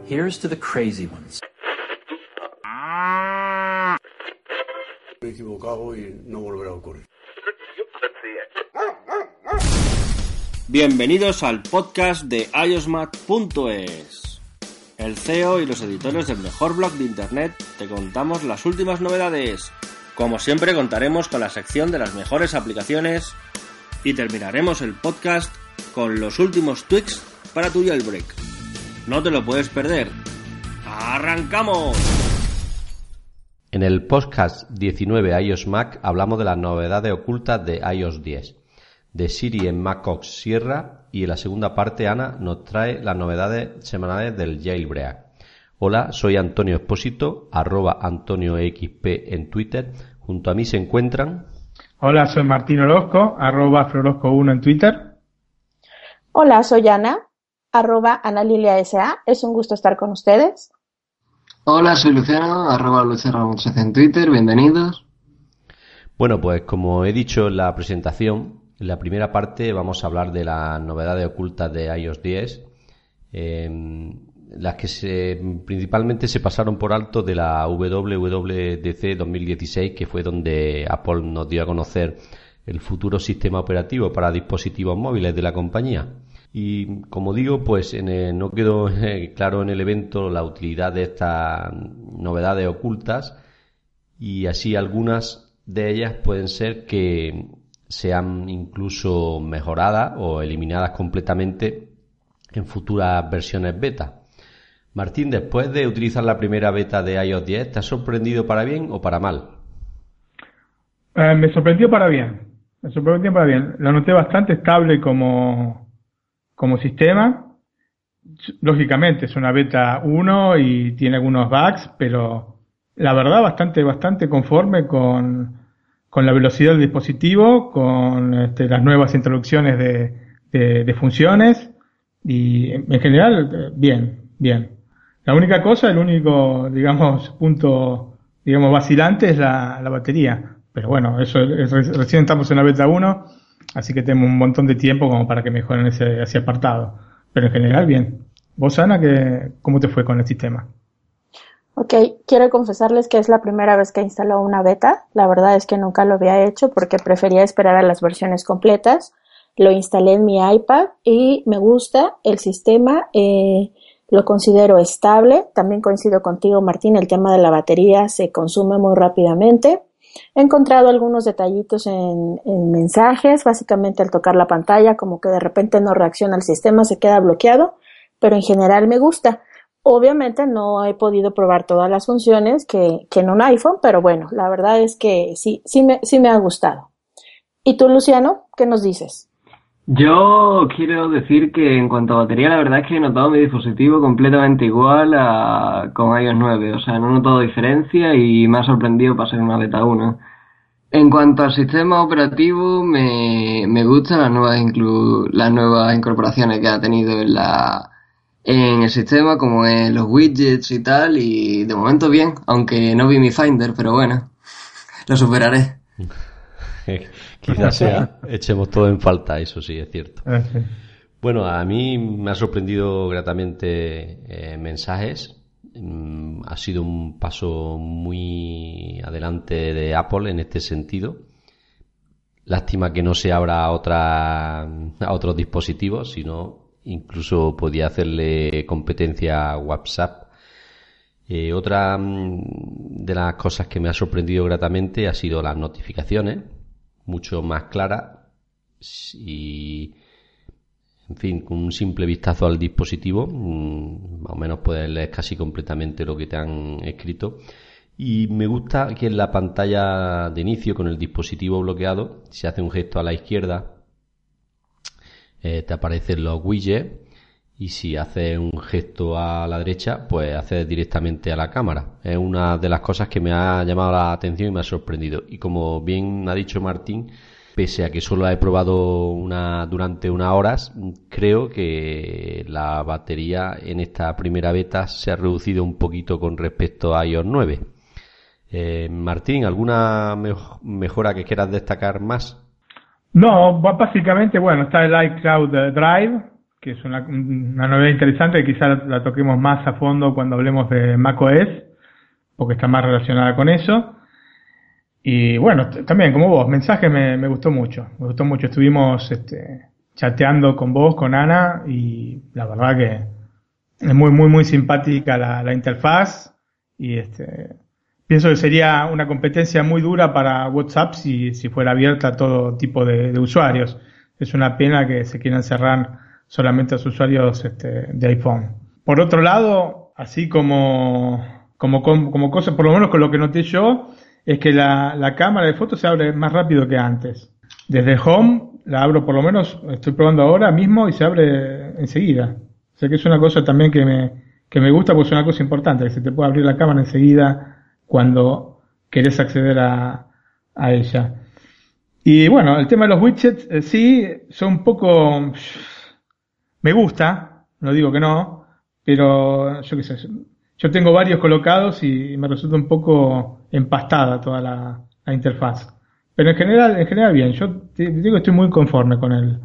Here's to the crazy ones. Me he equivocado y no volverá a ocurrir. Bienvenidos al podcast de iosmat.es. El CEO y los editores del mejor blog de internet te contamos las últimas novedades. Como siempre contaremos con la sección de las mejores aplicaciones y terminaremos el podcast con los últimos tweaks para tu jailbreak. No te lo puedes perder. ¡Arrancamos! En el podcast 19 iOS Mac hablamos de las novedades ocultas de iOS 10, de Siri en macOS Sierra y en la segunda parte Ana nos trae las novedades semanales del jailbreak. Hola, soy Antonio Espósito, arroba AntonioXP en Twitter. Junto a mí se encuentran... Hola, soy Martín Orozco, arroba Florozco1 en Twitter. Hola, soy Ana, arroba AnaLiliaSA. Es un gusto estar con ustedes. Hola, soy Luciano, arroba Luciano en Twitter. Bienvenidos. Bueno, pues como he dicho en la presentación, en la primera parte vamos a hablar de las novedades ocultas de iOS 10. Eh, las que se, principalmente se pasaron por alto de la WWDC 2016, que fue donde Apple nos dio a conocer el futuro sistema operativo para dispositivos móviles de la compañía. Y como digo, pues no quedó eh, claro en el evento la utilidad de estas novedades ocultas y así algunas de ellas pueden ser que sean incluso mejoradas o eliminadas completamente en futuras versiones beta. Martín, después de utilizar la primera beta de iOS 10, ¿te ha sorprendido para bien o para mal? Eh, me sorprendió para bien. Me sorprendió para bien. Lo noté bastante estable como, como sistema. Lógicamente es una beta 1 y tiene algunos bugs, pero la verdad bastante, bastante conforme con, con la velocidad del dispositivo, con este, las nuevas introducciones de, de funciones y en general bien, bien. La única cosa, el único, digamos, punto, digamos, vacilante es la, la batería. Pero bueno, eso es, recién estamos en la beta 1, así que tenemos un montón de tiempo como para que mejoren ese, ese apartado. Pero en general, bien. ¿Vos, Ana, que, cómo te fue con el sistema? Ok, quiero confesarles que es la primera vez que instaló una beta. La verdad es que nunca lo había hecho porque prefería esperar a las versiones completas. Lo instalé en mi iPad y me gusta el sistema. Eh, lo considero estable. También coincido contigo, Martín, el tema de la batería se consume muy rápidamente. He encontrado algunos detallitos en, mensajes, básicamente al tocar la pantalla, como que de repente no reacciona el sistema, se queda bloqueado, pero en general me gusta. Obviamente no he podido probar todas las funciones que, que en un iPhone, pero bueno, la verdad es que sí, sí me, sí me ha gustado. ¿Y tú, Luciano, qué nos dices? Yo quiero decir que en cuanto a batería, la verdad es que he notado mi dispositivo completamente igual a con iOS 9. O sea, no he notado diferencia y me ha sorprendido pasar una beta 1. En cuanto al sistema operativo, me, me gustan las nuevas, inclu las nuevas incorporaciones que ha tenido en, la, en el sistema, como en los widgets y tal. Y de momento bien, aunque no vi mi Finder, pero bueno, lo superaré. Quizás sea, echemos todo en falta, eso sí, es cierto. Bueno, a mí me ha sorprendido gratamente eh, mensajes. Mm, ha sido un paso muy adelante de Apple en este sentido. Lástima que no se abra a, otra, a otros dispositivos, sino incluso podía hacerle competencia a WhatsApp. Eh, otra mm, de las cosas que me ha sorprendido gratamente ha sido las notificaciones mucho más clara y en fin, con un simple vistazo al dispositivo, mm, más o menos puedes leer casi completamente lo que te han escrito. Y me gusta que en la pantalla de inicio con el dispositivo bloqueado, si hace un gesto a la izquierda, eh, te aparecen los widgets y si haces un gesto a la derecha, pues haces directamente a la cámara. Es una de las cosas que me ha llamado la atención y me ha sorprendido. Y como bien ha dicho Martín, pese a que solo he probado una durante unas horas, creo que la batería en esta primera beta se ha reducido un poquito con respecto a iOS 9. Eh, Martín, ¿alguna mejora que quieras destacar más? No, básicamente, bueno, está el iCloud Drive, que es una, una novedad interesante, que quizás la toquemos más a fondo cuando hablemos de macOS, porque está más relacionada con eso. Y bueno, también como vos, mensaje me, me gustó mucho, me gustó mucho. Estuvimos este, chateando con vos, con Ana, y la verdad que es muy, muy, muy simpática la, la interfaz. Y este, pienso que sería una competencia muy dura para WhatsApp si, si fuera abierta a todo tipo de, de usuarios. Es una pena que se quieran cerrar solamente a los usuarios este, de iPhone. Por otro lado, así como, como, como cosa, por lo menos con lo que noté yo, es que la, la cámara de fotos se abre más rápido que antes. Desde Home la abro por lo menos, estoy probando ahora mismo y se abre enseguida. O sea que es una cosa también que me, que me gusta porque es una cosa importante, que se te puede abrir la cámara enseguida cuando querés acceder a, a ella. Y bueno, el tema de los widgets, eh, sí, son un poco... Me gusta, no digo que no, pero yo qué sé, yo tengo varios colocados y me resulta un poco empastada toda la, interfaz. Pero en general, en general bien. Yo digo que estoy muy conforme con el,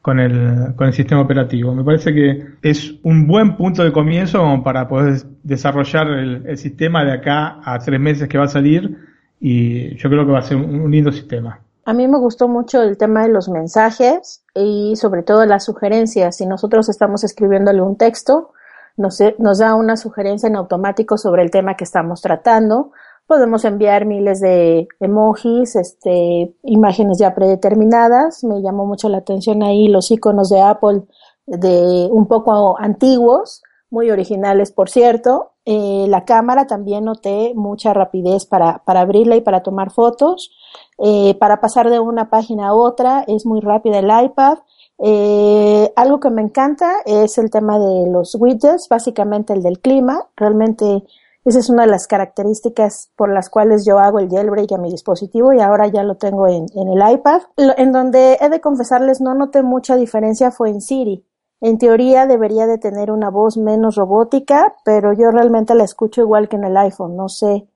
con el, con el sistema operativo. Me parece que es un buen punto de comienzo para poder desarrollar el, sistema de acá a tres meses que va a salir y yo creo que va a ser un lindo sistema. A mí me gustó mucho el tema de los mensajes y sobre todo las sugerencias. Si nosotros estamos escribiéndole un texto, nos, nos da una sugerencia en automático sobre el tema que estamos tratando Podemos enviar miles de emojis, este, imágenes ya predeterminadas. Me llamó mucho la atención ahí los iconos de Apple de un poco antiguos, muy originales por cierto. Eh, la cámara también noté mucha rapidez para, para abrirla y para tomar fotos. Eh, para pasar de una página a otra es muy rápida el iPad. Eh, algo que me encanta es el tema de los widgets, básicamente el del clima. Realmente esa es una de las características por las cuales yo hago el jailbreak a mi dispositivo y ahora ya lo tengo en, en el iPad. En donde he de confesarles no noté mucha diferencia fue en Siri. En teoría debería de tener una voz menos robótica, pero yo realmente la escucho igual que en el iPhone. No sé,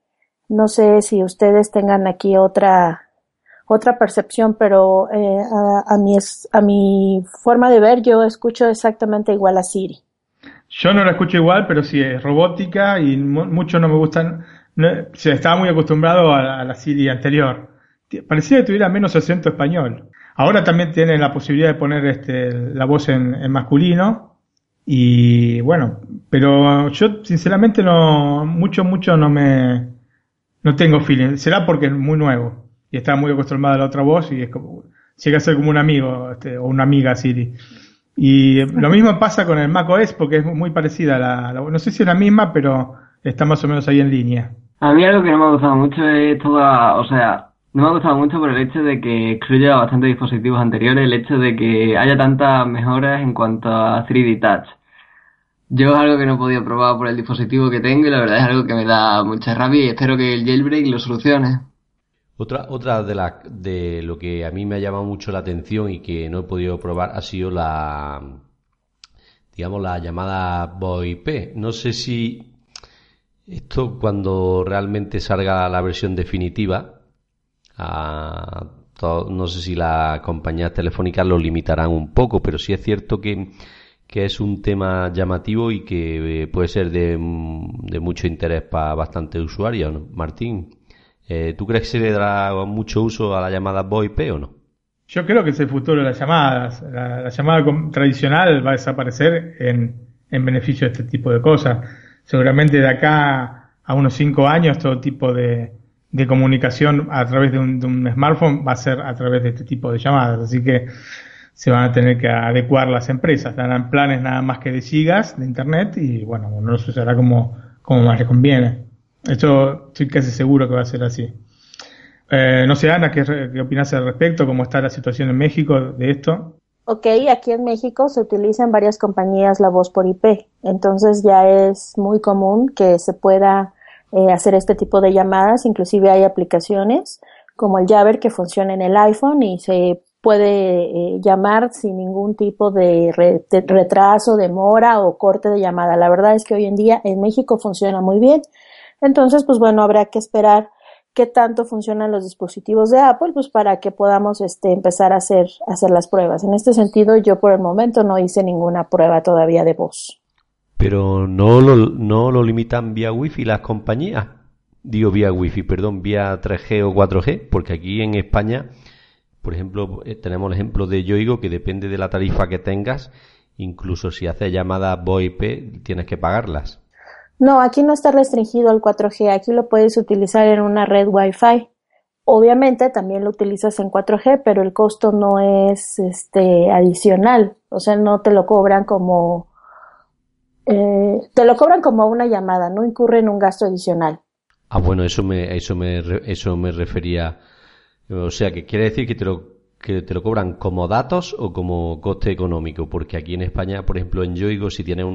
no sé si ustedes tengan aquí otra otra percepción, pero eh, a, a, mi, a mi forma de ver yo escucho exactamente igual a Siri. Yo no la escucho igual, pero sí es robótica y mucho no me gustan. Se estaba muy acostumbrado a, a, la Siri anterior. Parecía que tuviera menos acento español. Ahora también tiene la posibilidad de poner este, la voz en, en masculino. Y bueno, pero yo sinceramente no, mucho, mucho no me, no tengo feeling. Será porque es muy nuevo y está muy acostumbrado a la otra voz y es como, llega a ser como un amigo este, o una amiga Siri. Y lo mismo pasa con el macOS porque es muy parecida a la, la, no sé si es la misma, pero está más o menos ahí en línea. A mí algo que no me ha gustado mucho es toda, o sea, no me ha gustado mucho por el hecho de que excluya bastantes dispositivos anteriores, el hecho de que haya tantas mejoras en cuanto a 3D Touch. Yo es algo que no he podido probar por el dispositivo que tengo y la verdad es algo que me da mucha rabia y espero que el jailbreak lo solucione. Otra, otra de, de lo que a mí me ha llamado mucho la atención y que no he podido probar ha sido la, digamos, la llamada VoIP. No sé si esto cuando realmente salga la versión definitiva, no sé si las compañías telefónicas lo limitarán un poco, pero sí es cierto que, que es un tema llamativo y que puede ser de, de mucho interés para bastantes usuarios, ¿no? Martín. Eh, ¿Tú crees que se le dará mucho uso a la llamada VoIP o no? Yo creo que es el futuro de las llamadas. La, la llamada tradicional va a desaparecer en, en, beneficio de este tipo de cosas. Seguramente de acá a unos cinco años todo tipo de, de comunicación a través de un, de un, smartphone va a ser a través de este tipo de llamadas. Así que se van a tener que adecuar las empresas. Darán planes nada más que de gigas de internet y bueno, no lo usará como, como más le conviene. Esto estoy casi seguro que va a ser así. Eh, no sé, Ana, ¿qué, ¿qué opinas al respecto? ¿Cómo está la situación en México de esto? Ok, aquí en México se utiliza en varias compañías la voz por IP, entonces ya es muy común que se pueda eh, hacer este tipo de llamadas, inclusive hay aplicaciones como el Jabber que funciona en el iPhone y se puede eh, llamar sin ningún tipo de, de retraso, demora o corte de llamada. La verdad es que hoy en día en México funciona muy bien entonces, pues bueno, habrá que esperar qué tanto funcionan los dispositivos de Apple, pues para que podamos este, empezar a hacer, hacer las pruebas. En este sentido, yo por el momento no hice ninguna prueba todavía de voz. Pero no lo, no lo limitan vía Wi-Fi las compañías. Digo vía Wi-Fi, perdón, vía 3G o 4G, porque aquí en España, por ejemplo, eh, tenemos el ejemplo de Yoigo que depende de la tarifa que tengas, incluso si haces llamadas VoIP tienes que pagarlas. No, aquí no está restringido al 4G, aquí lo puedes utilizar en una red Wi-Fi. Obviamente también lo utilizas en 4G, pero el costo no es este adicional, o sea, no te lo cobran como eh, te lo cobran como una llamada, no incurre en un gasto adicional. Ah, bueno, eso me eso me eso me refería, o sea, que quiere decir que te lo que te lo cobran como datos o como coste económico, porque aquí en España, por ejemplo, en Yoigo, si tienes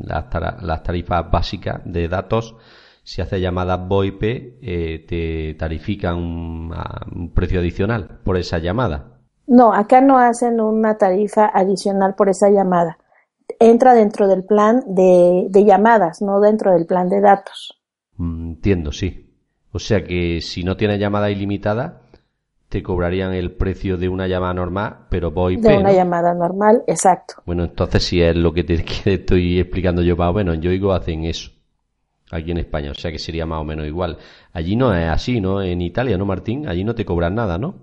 las, tarifas básicas de datos, si haces llamadas VoIP, eh, te tarifican un, precio adicional por esa llamada. No, acá no hacen una tarifa adicional por esa llamada. Entra dentro del plan de, de llamadas, no dentro del plan de datos. Mm, entiendo, sí. O sea que si no tienes llamada ilimitada, te cobrarían el precio de una llamada normal, pero voy De una llamada normal, exacto. Bueno, entonces si es lo que te estoy explicando yo más o menos, en Yoigo hacen eso aquí en España, o sea que sería más o menos igual. Allí no es así, ¿no? En Italia, ¿no, Martín? Allí no te cobran nada, ¿no?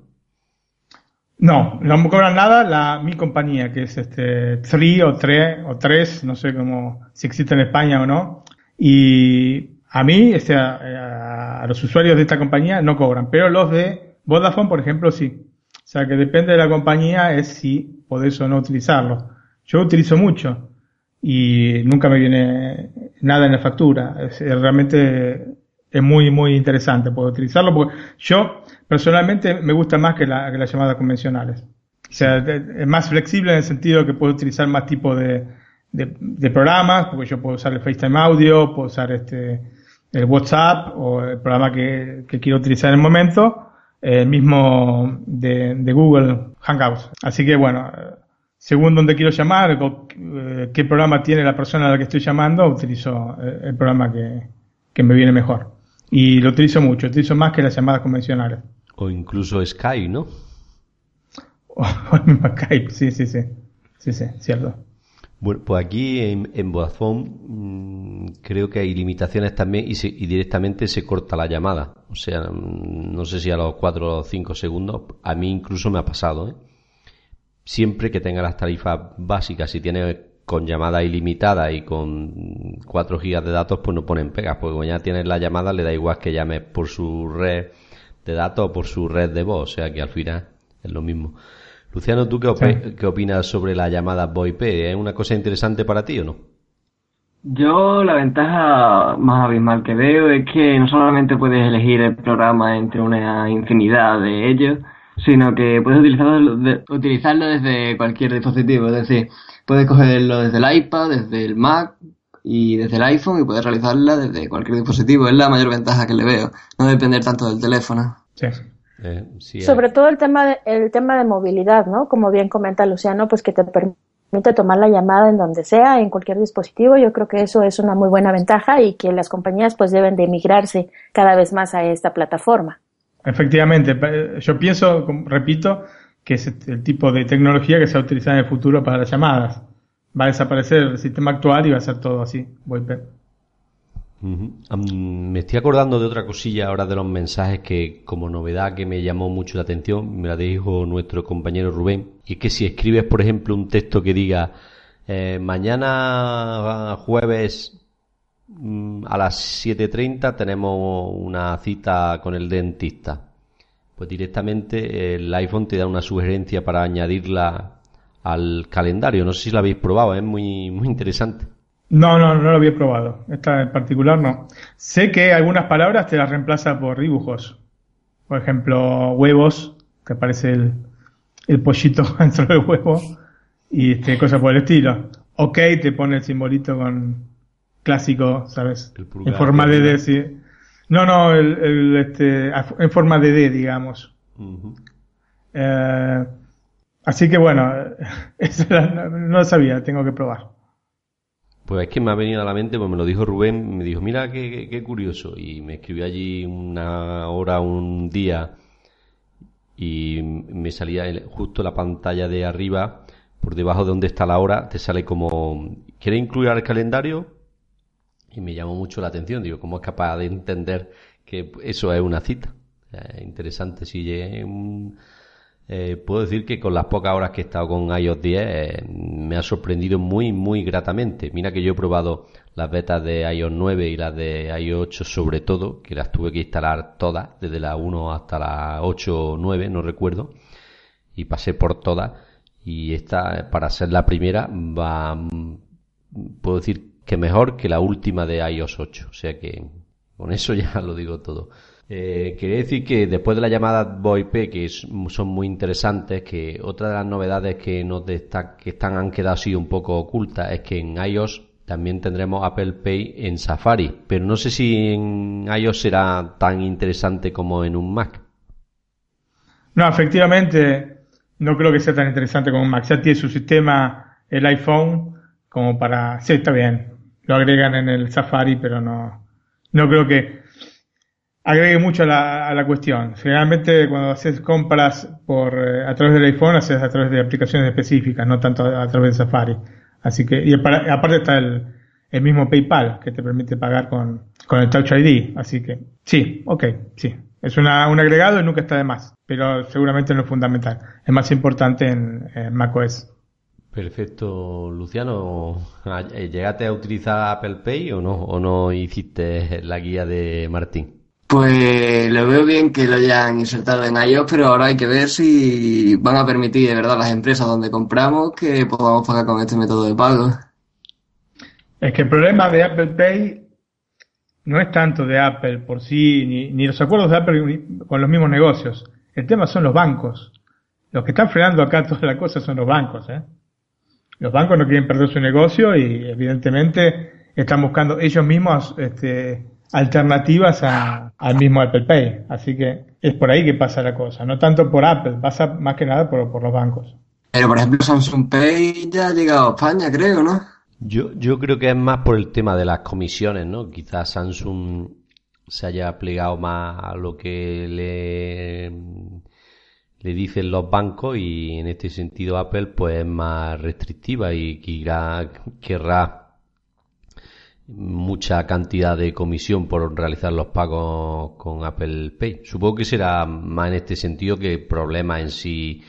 No, no me cobran nada la, mi compañía, que es este Three o Tres o Tres, no sé cómo, si existe en España o no. Y a mí, este, a los usuarios de esta compañía no cobran, pero los de Vodafone, por ejemplo, sí. O sea que depende de la compañía es si podés o no utilizarlo. Yo utilizo mucho y nunca me viene nada en la factura. Es, realmente es muy, muy interesante poder utilizarlo porque yo personalmente me gusta más que, la, que las llamadas convencionales. O sea, es más flexible en el sentido que puedo utilizar más tipo de, de, programas, porque yo puedo usar el FaceTime Audio, puedo usar este, el WhatsApp o el programa que, que quiero utilizar en el momento el mismo de, Google Hangouts. Así que bueno, según donde quiero llamar, eh, qué programa tiene la persona a la que estoy llamando, utilizo eh, el programa que, que me viene mejor. Y lo utilizo mucho, utilizo más que las llamadas convencionales. O incluso Skype, ¿no? O, Skype, sí, sí, sí. Sí, sí, cierto. Bueno, pues aquí en, en Vodafone mm, creo que hay limitaciones también y, y, directamente se corta la llamada. O sea, mm, no sé si a los 4 o 5 segundos, a mí incluso me ha pasado. ¿eh? Siempre que tenga las tarifas básicas, si tiene con llamada ilimitada y con 4 gigas de datos, pues no ponen pegas, porque cuando ya tienes la llamada le da igual que llames por su red de datos o por su red de voz, o sea que al final es lo mismo. Luciano, ¿tú qué, opinas sobre la llamada VoIP? ¿Es una cosa interesante para ti o no? Yo la ventaja más abismal que veo es que no solamente puedes elegir el programa entre una infinidad de ellos, sino que puedes utilizarlo, utilizarlo desde cualquier dispositivo. Es decir, puedes cogerlo desde el iPad, desde el Mac y desde el iPhone y puedes realizarla desde cualquier dispositivo. Es la mayor ventaja que le veo. No depender tanto del teléfono. Sí. Eh, Sobre todo el tema, de, el tema de movilidad, ¿no? Como bien comenta Luciano, pues que te permite tomar la llamada en donde sea, en cualquier dispositivo. Yo creo que eso es una muy buena ventaja y que las compañías pues deben de migrarse cada vez más a esta plataforma. Efectivamente, yo pienso, repito, que es el tipo de tecnología que se va a utilizar en el futuro para las llamadas. Va a desaparecer el sistema actual y va a ser todo así, VoIP me estoy acordando de otra cosilla ahora de los mensajes que como novedad que me llamó mucho la atención, me la dijo nuestro compañero Rubén, y que si escribes por ejemplo un texto que diga eh, mañana jueves mm, a las 7.30 tenemos una cita con el dentista, pues directamente el iPhone te da una sugerencia para añadirla al calendario. No sé si la habéis probado, es muy, muy interesante. No, no, no lo había probado. Esta en particular no. Sé que algunas palabras te las reemplaza por dibujos. Por ejemplo, huevos, que aparece el, el pollito dentro del huevo, y este, cosas por el estilo. Ok, te pone el simbolito con clásico, ¿sabes? En forma de D, sí. No, no, el, este, en forma de D, digamos. Eh, así que bueno, eso no lo sabía, tengo que probar. Pues es que me ha venido a la mente, pues me lo dijo Rubén, me dijo, mira qué, curioso. Y me escribió allí una hora, un día, y me salía justo la pantalla de arriba, por debajo de donde está la hora, te sale como, ¿quiere incluir al calendario? Y me llamó mucho la atención, digo, ¿cómo es capaz de entender que eso es una cita? interesante, si un eh, puedo decir que con las pocas horas que he estado con iOS 10 eh, me ha sorprendido muy, muy gratamente. Mira que yo he probado las betas de iOS 9 y las de iOS 8 sobre todo, que las tuve que instalar todas, desde la 1 hasta la 8 o 9, no recuerdo, y pasé por todas. Y esta, para ser la primera, va, puedo decir que mejor que la última de iOS 8. O sea que con eso ya lo digo todo. Eh, quería decir que después de la llamada VoIP, que son muy interesantes, que otra de las novedades que nos destaca, que están, han quedado así un poco ocultas es que en iOS también tendremos Apple Pay en Safari, pero no sé si en iOS será tan interesante como en un Mac. No, efectivamente, no creo que sea tan interesante como un Mac. Ya tiene su sistema el iPhone como para... Sí, está bien. Lo agregan en el Safari, pero no, no creo que agregue mucho a la, a la cuestión. Generalmente cuando haces compras por eh, a través del iPhone, haces a través de aplicaciones específicas, no tanto a, través de Safari. Así que, y aparte está el, el mismo PayPal que te permite pagar con, con el Touch ID. Así que, sí, ok, sí. Es una, un agregado y nunca está de más, pero seguramente no es fundamental. Es más importante en, en macOS. Perfecto, Luciano. Eh, ¿Llegaste a utilizar Apple Pay o no? ¿O no hiciste la guía de Martín? Pues lo veo bien que lo hayan insertado en iOS, pero ahora hay que ver si van a permitir de verdad las empresas donde compramos que podamos pagar con este método de pago. Es que el problema de Apple Pay no es tanto de Apple por sí, ni, ni los acuerdos de Apple con los mismos negocios. El tema son los bancos. Los que están frenando acá todas las cosas son los bancos. ¿eh? Los bancos no quieren perder su negocio y evidentemente están buscando ellos mismos este, alternativas al mismo Apple Pay. Así que es por ahí que pasa la cosa, no tanto por Apple, pasa más que nada por, los bancos. Pero por ejemplo Samsung Pay ya ha llegado a España, creo, ¿no? Yo, yo creo que es más por el tema de las comisiones, ¿no? Quizás Samsung se haya plegado más a lo que le, le dicen los bancos y en este sentido Apple pues es más restrictiva y querrá, querrá mucha cantidad de comisión por realizar los pagos con Apple Pay. Supongo que será más en este sentido que problemas en sí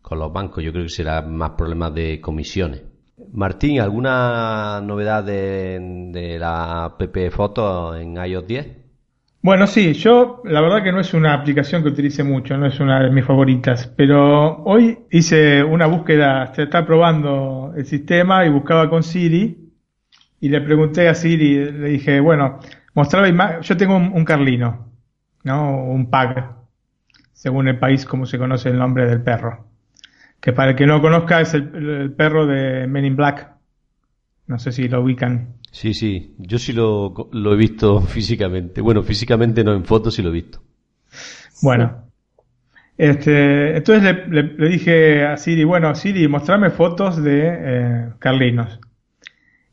con los bancos. Yo creo que será más problemas de comisiones. Martín, ¿alguna novedad de, la app Foto en iOS 10? Bueno, sí, yo la verdad que no es una aplicación que utilice mucho, no es una de mis favoritas, pero hoy hice una búsqueda, se está probando el sistema y buscaba con Siri y le pregunté a Siri, le dije, bueno, mostraba yo tengo un, carlino, ¿no? Un pag, según el país como se conoce el nombre del perro. Que para el que no conozca es el, perro de Men in Black. No sé si lo ubican. Sí, sí, yo sí lo, he visto físicamente. Bueno, físicamente no en fotos, sí lo he visto. Bueno, este, entonces le, dije a Siri, bueno, Siri, mostrame fotos de eh, Carlinos.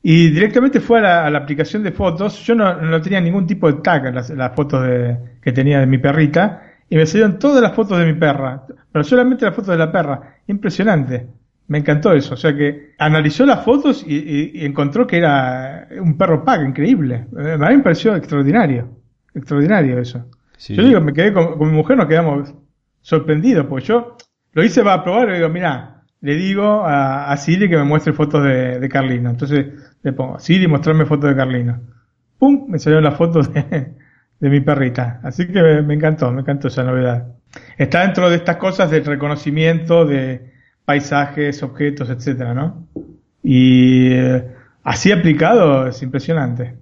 Y directamente fue a la, aplicación de fotos. Yo no, tenía ningún tipo de tag en las, fotos de, que tenía de mi perrita. Y me salieron todas las fotos de mi perra. Pero solamente las fotos de la perra. Impresionante. Me encantó eso. O sea que analizó las fotos y, encontró que era un perro pack increíble. A mí me pareció extraordinario. Extraordinario eso. Yo digo, me quedé con, mi mujer, nos quedamos sorprendidos. Porque yo lo hice para probar y digo, mira, le digo a, a Siri que me muestre fotos de, de Carlina. Entonces le pongo, Siri, mostrarme fotos de Carlino. ¡Pum! Me salió la foto de, mi perrita. Así que me, encantó, me encantó esa novedad. Está dentro de estas cosas del reconocimiento de paisajes, objetos, etcétera, ¿no? Y eh, así aplicado es impresionante.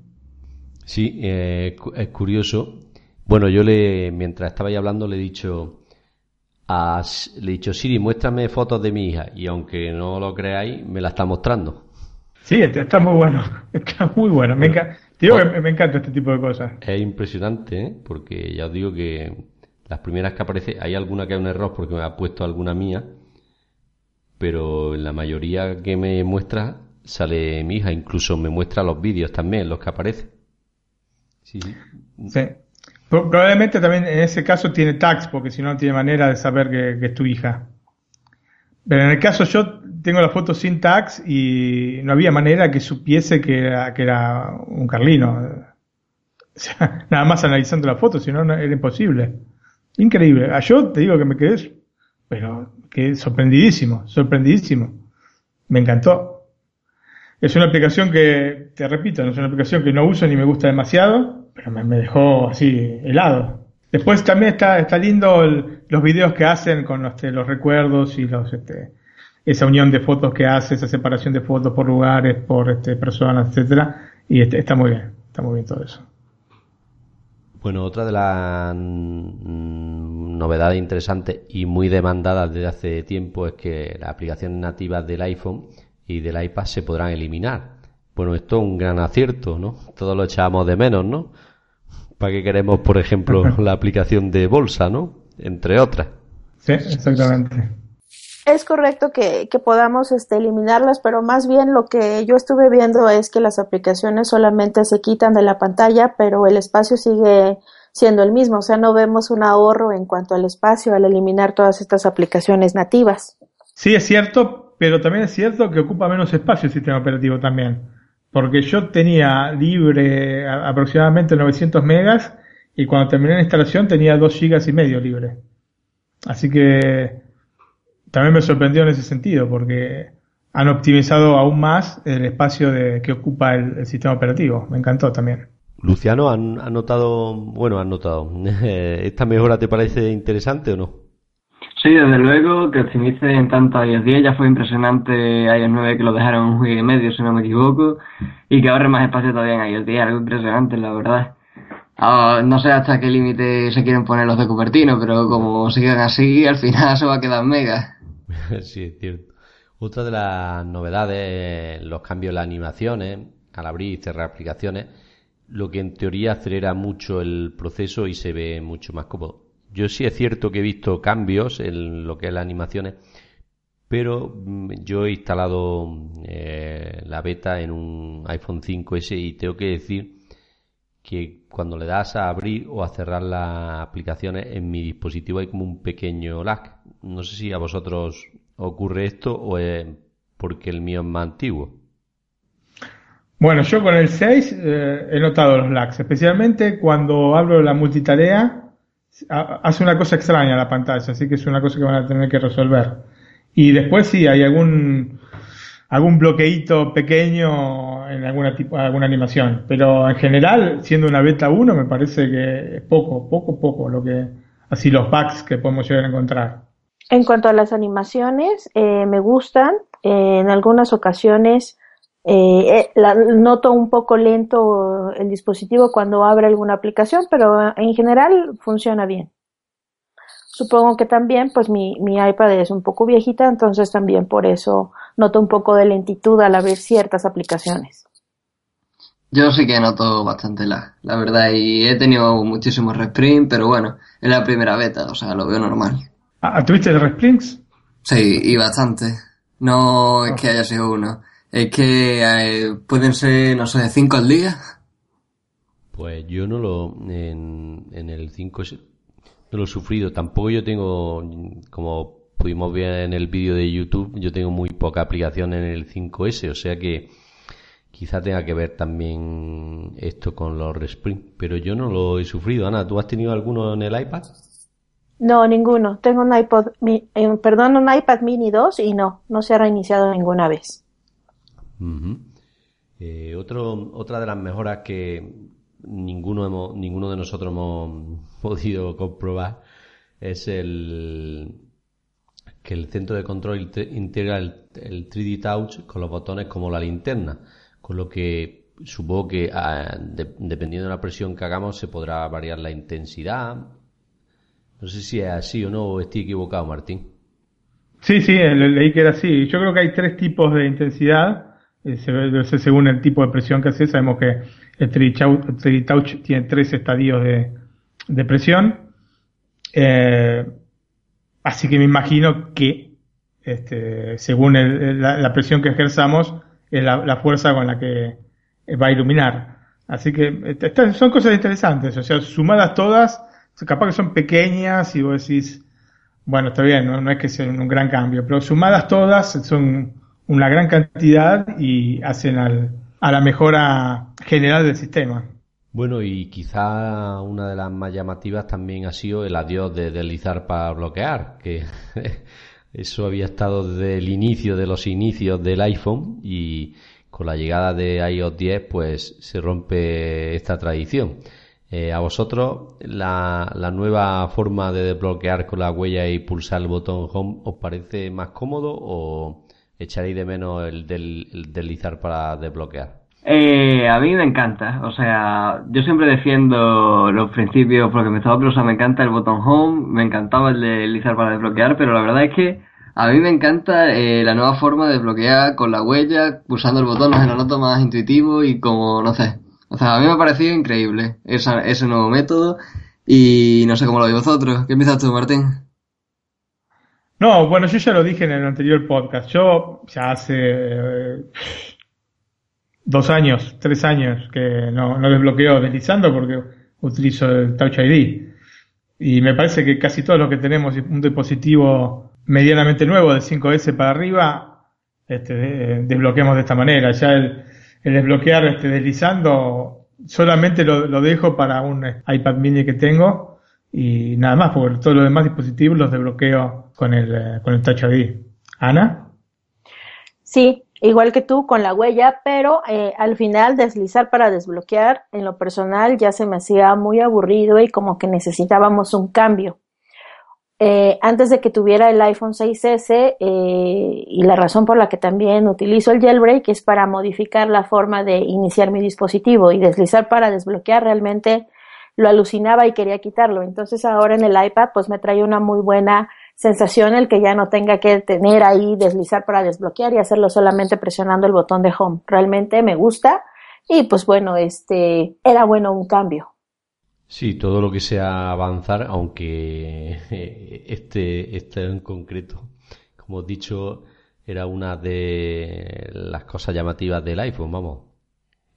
Sí, eh, es curioso. Bueno, yo le, mientras estaba hablando, le he dicho, a, le he dicho, Siri, muéstrame fotos de mi hija. Y aunque no lo creáis, me la está mostrando. Sí, está muy bueno, está muy bueno. Me, me, encanta este tipo de cosas. Es impresionante, ¿eh? porque ya os digo que las primeras que aparece, hay alguna que es un error porque me ha puesto alguna mía, pero en la mayoría que me muestra sale mi hija, incluso me muestra los vídeos también, los que aparecen. Sí. sí. Probablemente también en ese caso tiene tags, porque si no, no tiene manera de saber que, es tu hija. Pero en el caso yo tengo la foto sin tags y no había manera que supiese que era, que era un carlino. nada más analizando la foto, si no, era imposible. Increíble. Ah, yo te digo que me quedé, pero quedé sorprendidísimo, sorprendidísimo. Me encantó. Es una aplicación que, te repito, no es una aplicación que no uso ni me gusta demasiado, pero me, dejó así helado. Después también está, está lindo los videos que hacen con los, este, los recuerdos y los, este, esa unión de fotos que hace, esa separación de fotos por lugares, por este, personas, etcétera, y este, está muy bien, está muy bien todo eso. Bueno, otra de las mm, novedades interesantes y muy demandadas desde hace tiempo es que las aplicaciones nativas del iPhone y del iPad se podrán eliminar. Bueno, esto es un gran acierto, ¿no? Todos lo echábamos de menos, ¿no? ¿Para qué queremos, por ejemplo, la aplicación de bolsa, ¿no? Entre otras. Sí, exactamente. Es correcto que, que podamos este, eliminarlas, pero más bien lo que yo estuve viendo es que las aplicaciones solamente se quitan de la pantalla, pero el espacio sigue siendo el mismo. O sea, no vemos un ahorro en cuanto al espacio al eliminar todas estas aplicaciones nativas. Sí, es cierto, pero también es cierto que ocupa menos espacio el sistema operativo también. Porque yo tenía libre aproximadamente 900 megas y cuando terminé la instalación tenía 2 gigas y medio libre. Así que también me sorprendió en ese sentido porque han optimizado aún más el espacio de, que ocupa el, sistema operativo. Me encantó también. Luciano, ¿han, notado, bueno, han notado, ¿esta mejora te parece interesante o no? Sí, desde luego que optimice en tanto iOS 10, ya fue impresionante iOS 9 que lo dejaron un y medio si no me equivoco, y que ahorre más espacio todavía en iOS 10, algo impresionante la verdad. No sé hasta qué límite se quieren poner los de Cupertino, pero como sigan así, al final se va a quedar mega. sí, es cierto. Otra de las novedades, los cambios en las animaciones, al abrir y cerrar aplicaciones, lo que en teoría acelera mucho el proceso y se ve mucho más cómodo. Yo sí es cierto que he visto cambios en lo que es las animaciones, pero mm, yo he instalado eh, la beta en un iPhone 5S y tengo que decir que cuando le das a abrir o a cerrar las aplicaciones en mi dispositivo hay como un pequeño lag. No sé si a vosotros ocurre esto o es porque el mío es más antiguo. Bueno, yo con el 6 eh, he notado los lags, especialmente cuando abro la multitarea hace una cosa extraña la pantalla, así que es una cosa que van a tener que resolver. Y después sí, hay algún algún bloqueito pequeño en alguna tipo, alguna animación, pero en general, siendo una beta 1, me parece que es poco, poco, poco lo que así los bugs que podemos llegar a encontrar. En cuanto a las animaciones, eh, me gustan. en algunas ocasiones eh, eh, la, noto un poco lento el dispositivo cuando abre alguna aplicación, pero en general funciona bien. Supongo que también, pues mi, mi iPad es un poco viejita, entonces también por eso noto un poco de lentitud al abrir ciertas aplicaciones. Yo sí que noto bastante la, la verdad, y he tenido muchísimos resprings, pero bueno, es la primera beta, o sea, lo veo normal. ¿Ah, ¿Tuviste resprings? Sí, y bastante. No es que haya sido uno. Es que eh, pueden ser, no sé, cinco al día. Pues yo no lo, en, en el 5 no lo he sufrido. Tampoco yo tengo, como pudimos ver en el vídeo de YouTube, yo tengo muy poca aplicación en el 5S, o sea que quizá tenga que ver también esto con los Respring, pero yo no lo he sufrido. Ana, ¿tú has tenido alguno en el iPad? No, ninguno. Tengo un iPod, eh, perdón, un iPad Mini 2 y no, no se ha reiniciado ninguna vez. Eh, otro, otra de las mejoras que ninguno, hemos, ninguno de nosotros hemos podido comprobar es el que el centro de control integra el, 3D Touch con los botones como la linterna, con lo que supongo que ah, dependiendo de la presión que hagamos se podrá variar la intensidad. No sé si es así o no, o estoy equivocado, Martín. Sí, sí, leí que era así. Yo creo que hay tres tipos de intensidad eh, según el tipo de presión que hace, sabemos que el 3D Touch tiene tres estadios de, presión. Eh, así que me imagino que este, según la, presión que ejerzamos, es la, fuerza con la que va a iluminar. Así que son cosas interesantes, o sea, sumadas todas, capaz que son pequeñas y vos decís, bueno, está bien, no, es que sea un gran cambio, pero sumadas todas son una gran cantidad y hacen a la mejora general del sistema. Bueno, y quizá una de las más llamativas también ha sido el adiós de deslizar para bloquear, que eso había estado desde el inicio de los inicios del iPhone y con la llegada de iOS 10 pues se rompe esta tradición. Eh, ¿A vosotros la, la, nueva forma de desbloquear con la huella y pulsar el botón Home os parece más cómodo o echaréis de menos el, del, el deslizar para desbloquear? Eh, a mí me encanta, o sea, yo siempre defiendo los principios porque me estaba pero me encanta el botón home, me encantaba el de deslizar para desbloquear, pero la verdad es que a mí me encanta eh, la nueva forma de desbloquear con la huella, pulsando el botón, no se lo noto más intuitivo y como, no sé, o sea, a mí me ha parecido increíble ese nuevo método y no sé cómo lo veis vosotros. ¿Qué empiezas tú, Martín? No, bueno, yo ya lo dije en el anterior podcast. Yo ya hace... Eh, dos años, tres años que no, no desbloqueo deslizando porque utilizo el Touch ID. Y me parece que casi todos los que tenemos un dispositivo medianamente nuevo de 5S para arriba, este, desbloqueamos de esta manera. Ya el, desbloquear este, deslizando solamente lo, lo, dejo para un iPad mini que tengo y nada más, porque todos los demás dispositivos los desbloqueo con el, eh, con el Touch ID. Ana. Sí, igual que tú con la huella, pero eh, al final deslizar para desbloquear, en lo personal ya se me hacía muy aburrido y como que necesitábamos un cambio. Eh, antes de que tuviera el iPhone 6S eh, y la razón por la que también utilizo el jailbreak es para modificar la forma de iniciar mi dispositivo y deslizar para desbloquear realmente lo alucinaba y quería quitarlo. Entonces ahora en el iPad pues me trae una muy buena sensación el que ya no tenga que tener ahí deslizar para desbloquear y hacerlo solamente presionando el botón de home. Realmente me gusta y pues bueno, este era bueno un cambio. Sí, todo lo que sea avanzar, aunque este, este en concreto, como he dicho, era una de las cosas llamativas del iPhone, vamos.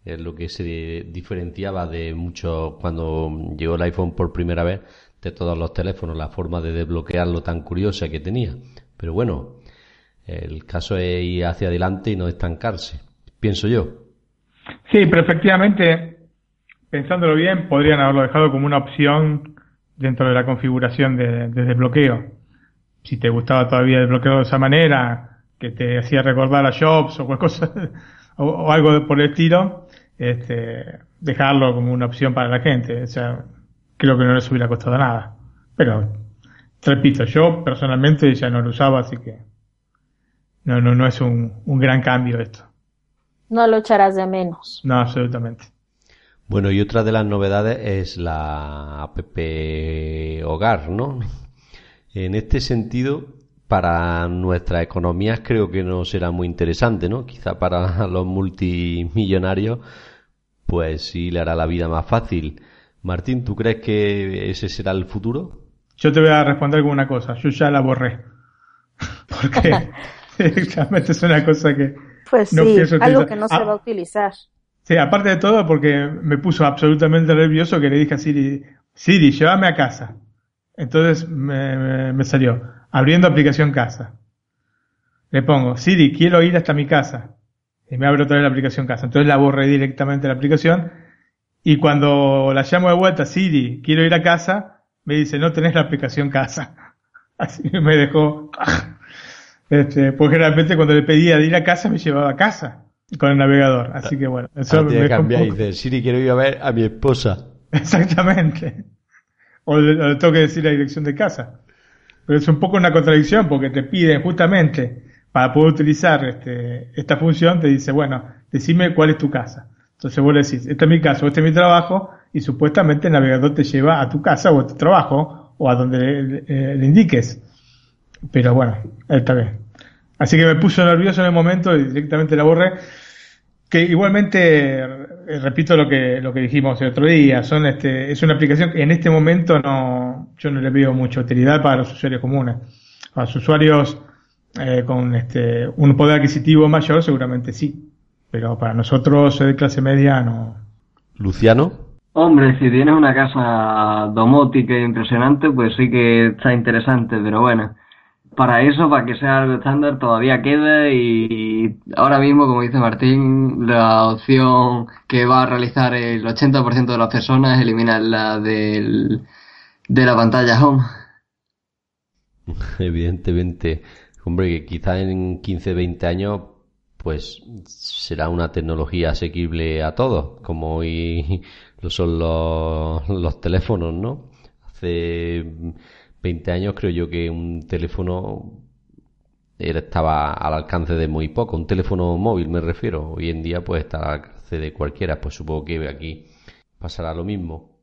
Es lo que se diferenciaba de mucho cuando llegó el iPhone por primera vez de todos los teléfonos, la forma de desbloquearlo tan curiosa que tenía. Pero bueno, el caso es ir hacia adelante y no estancarse, pienso yo. Sí, pero efectivamente, pensándolo bien, podrían haberlo dejado como una opción dentro de la configuración de, desbloqueo. Si te gustaba todavía desbloqueo de esa manera, que te hacía recordar a Shops o cualquier cosa, o, algo por el estilo, este, dejarlo como una opción para la gente. O sea, creo que no les hubiera costado nada. Pero, repito, yo personalmente ya no lo usaba, así que no, no, no es un, un gran cambio esto. No lo echarás de menos. No, absolutamente. Bueno, y otra de las novedades es la app Hogar, ¿no? En este sentido, para nuestras economías creo que no será muy interesante, ¿no? Quizá para los multimillonarios, pues sí le hará la vida más fácil. Martín, ¿tú crees que ese será el futuro? Yo te voy a responder con una cosa. Yo ya la borré. Porque directamente es una cosa que pues no sí, algo que no se va a utilizar. Sí, aparte de todo, porque me puso absolutamente nervioso que le dije a Siri, Siri, llévame a casa. Entonces me, me salió, abriendo aplicación casa. Le pongo, Siri, quiero ir hasta mi casa. Y me abre otra vez la aplicación casa. Entonces la borré directamente la aplicación y cuando la llamo de vuelta, Siri, quiero ir a casa, me dice, no tenés la aplicación casa. Así me dejó, este, porque realmente cuando le pedía de ir a casa, me llevaba a casa con el navegador. Así que bueno, eso me cambiar y dice, Siri, quiero ir a ver a mi esposa. Exactamente. O le, tengo que decir la dirección de casa. Pero es un poco una contradicción porque te piden justamente para poder utilizar este, esta función, te dice, bueno, decime cuál es tu casa. Entonces vos le decís, este es mi caso, este es mi trabajo, y supuestamente el navegador te lleva a tu casa o a tu trabajo, o a donde le, eh, indiques. Pero bueno, está bien. Así que me puso nervioso en el momento y directamente la borré. Que igualmente, eh, repito lo que, lo que dijimos el otro día, son este, es una aplicación que en este momento no, yo no le veo mucha utilidad para los usuarios comunes. Para los usuarios eh, con este, un poder adquisitivo mayor seguramente sí pero para nosotros de clase media no. Luciano. Hombre, si tienes una casa domótica impresionante, pues sí que está interesante, pero bueno, para eso, para que sea algo estándar, todavía queda y ahora mismo, como dice Martín, la opción que va a realizar el 80% de las personas es eliminarla del, de la pantalla home. Evidentemente, hombre, que quizá en 15, 20 años pues será una tecnología asequible a todos, como hoy lo son los, teléfonos, ¿no? Hace 20 años creo yo que un teléfono estaba al alcance de muy poco, un teléfono móvil me refiero, hoy en día pues está al alcance de cualquiera, pues supongo que aquí pasará lo mismo.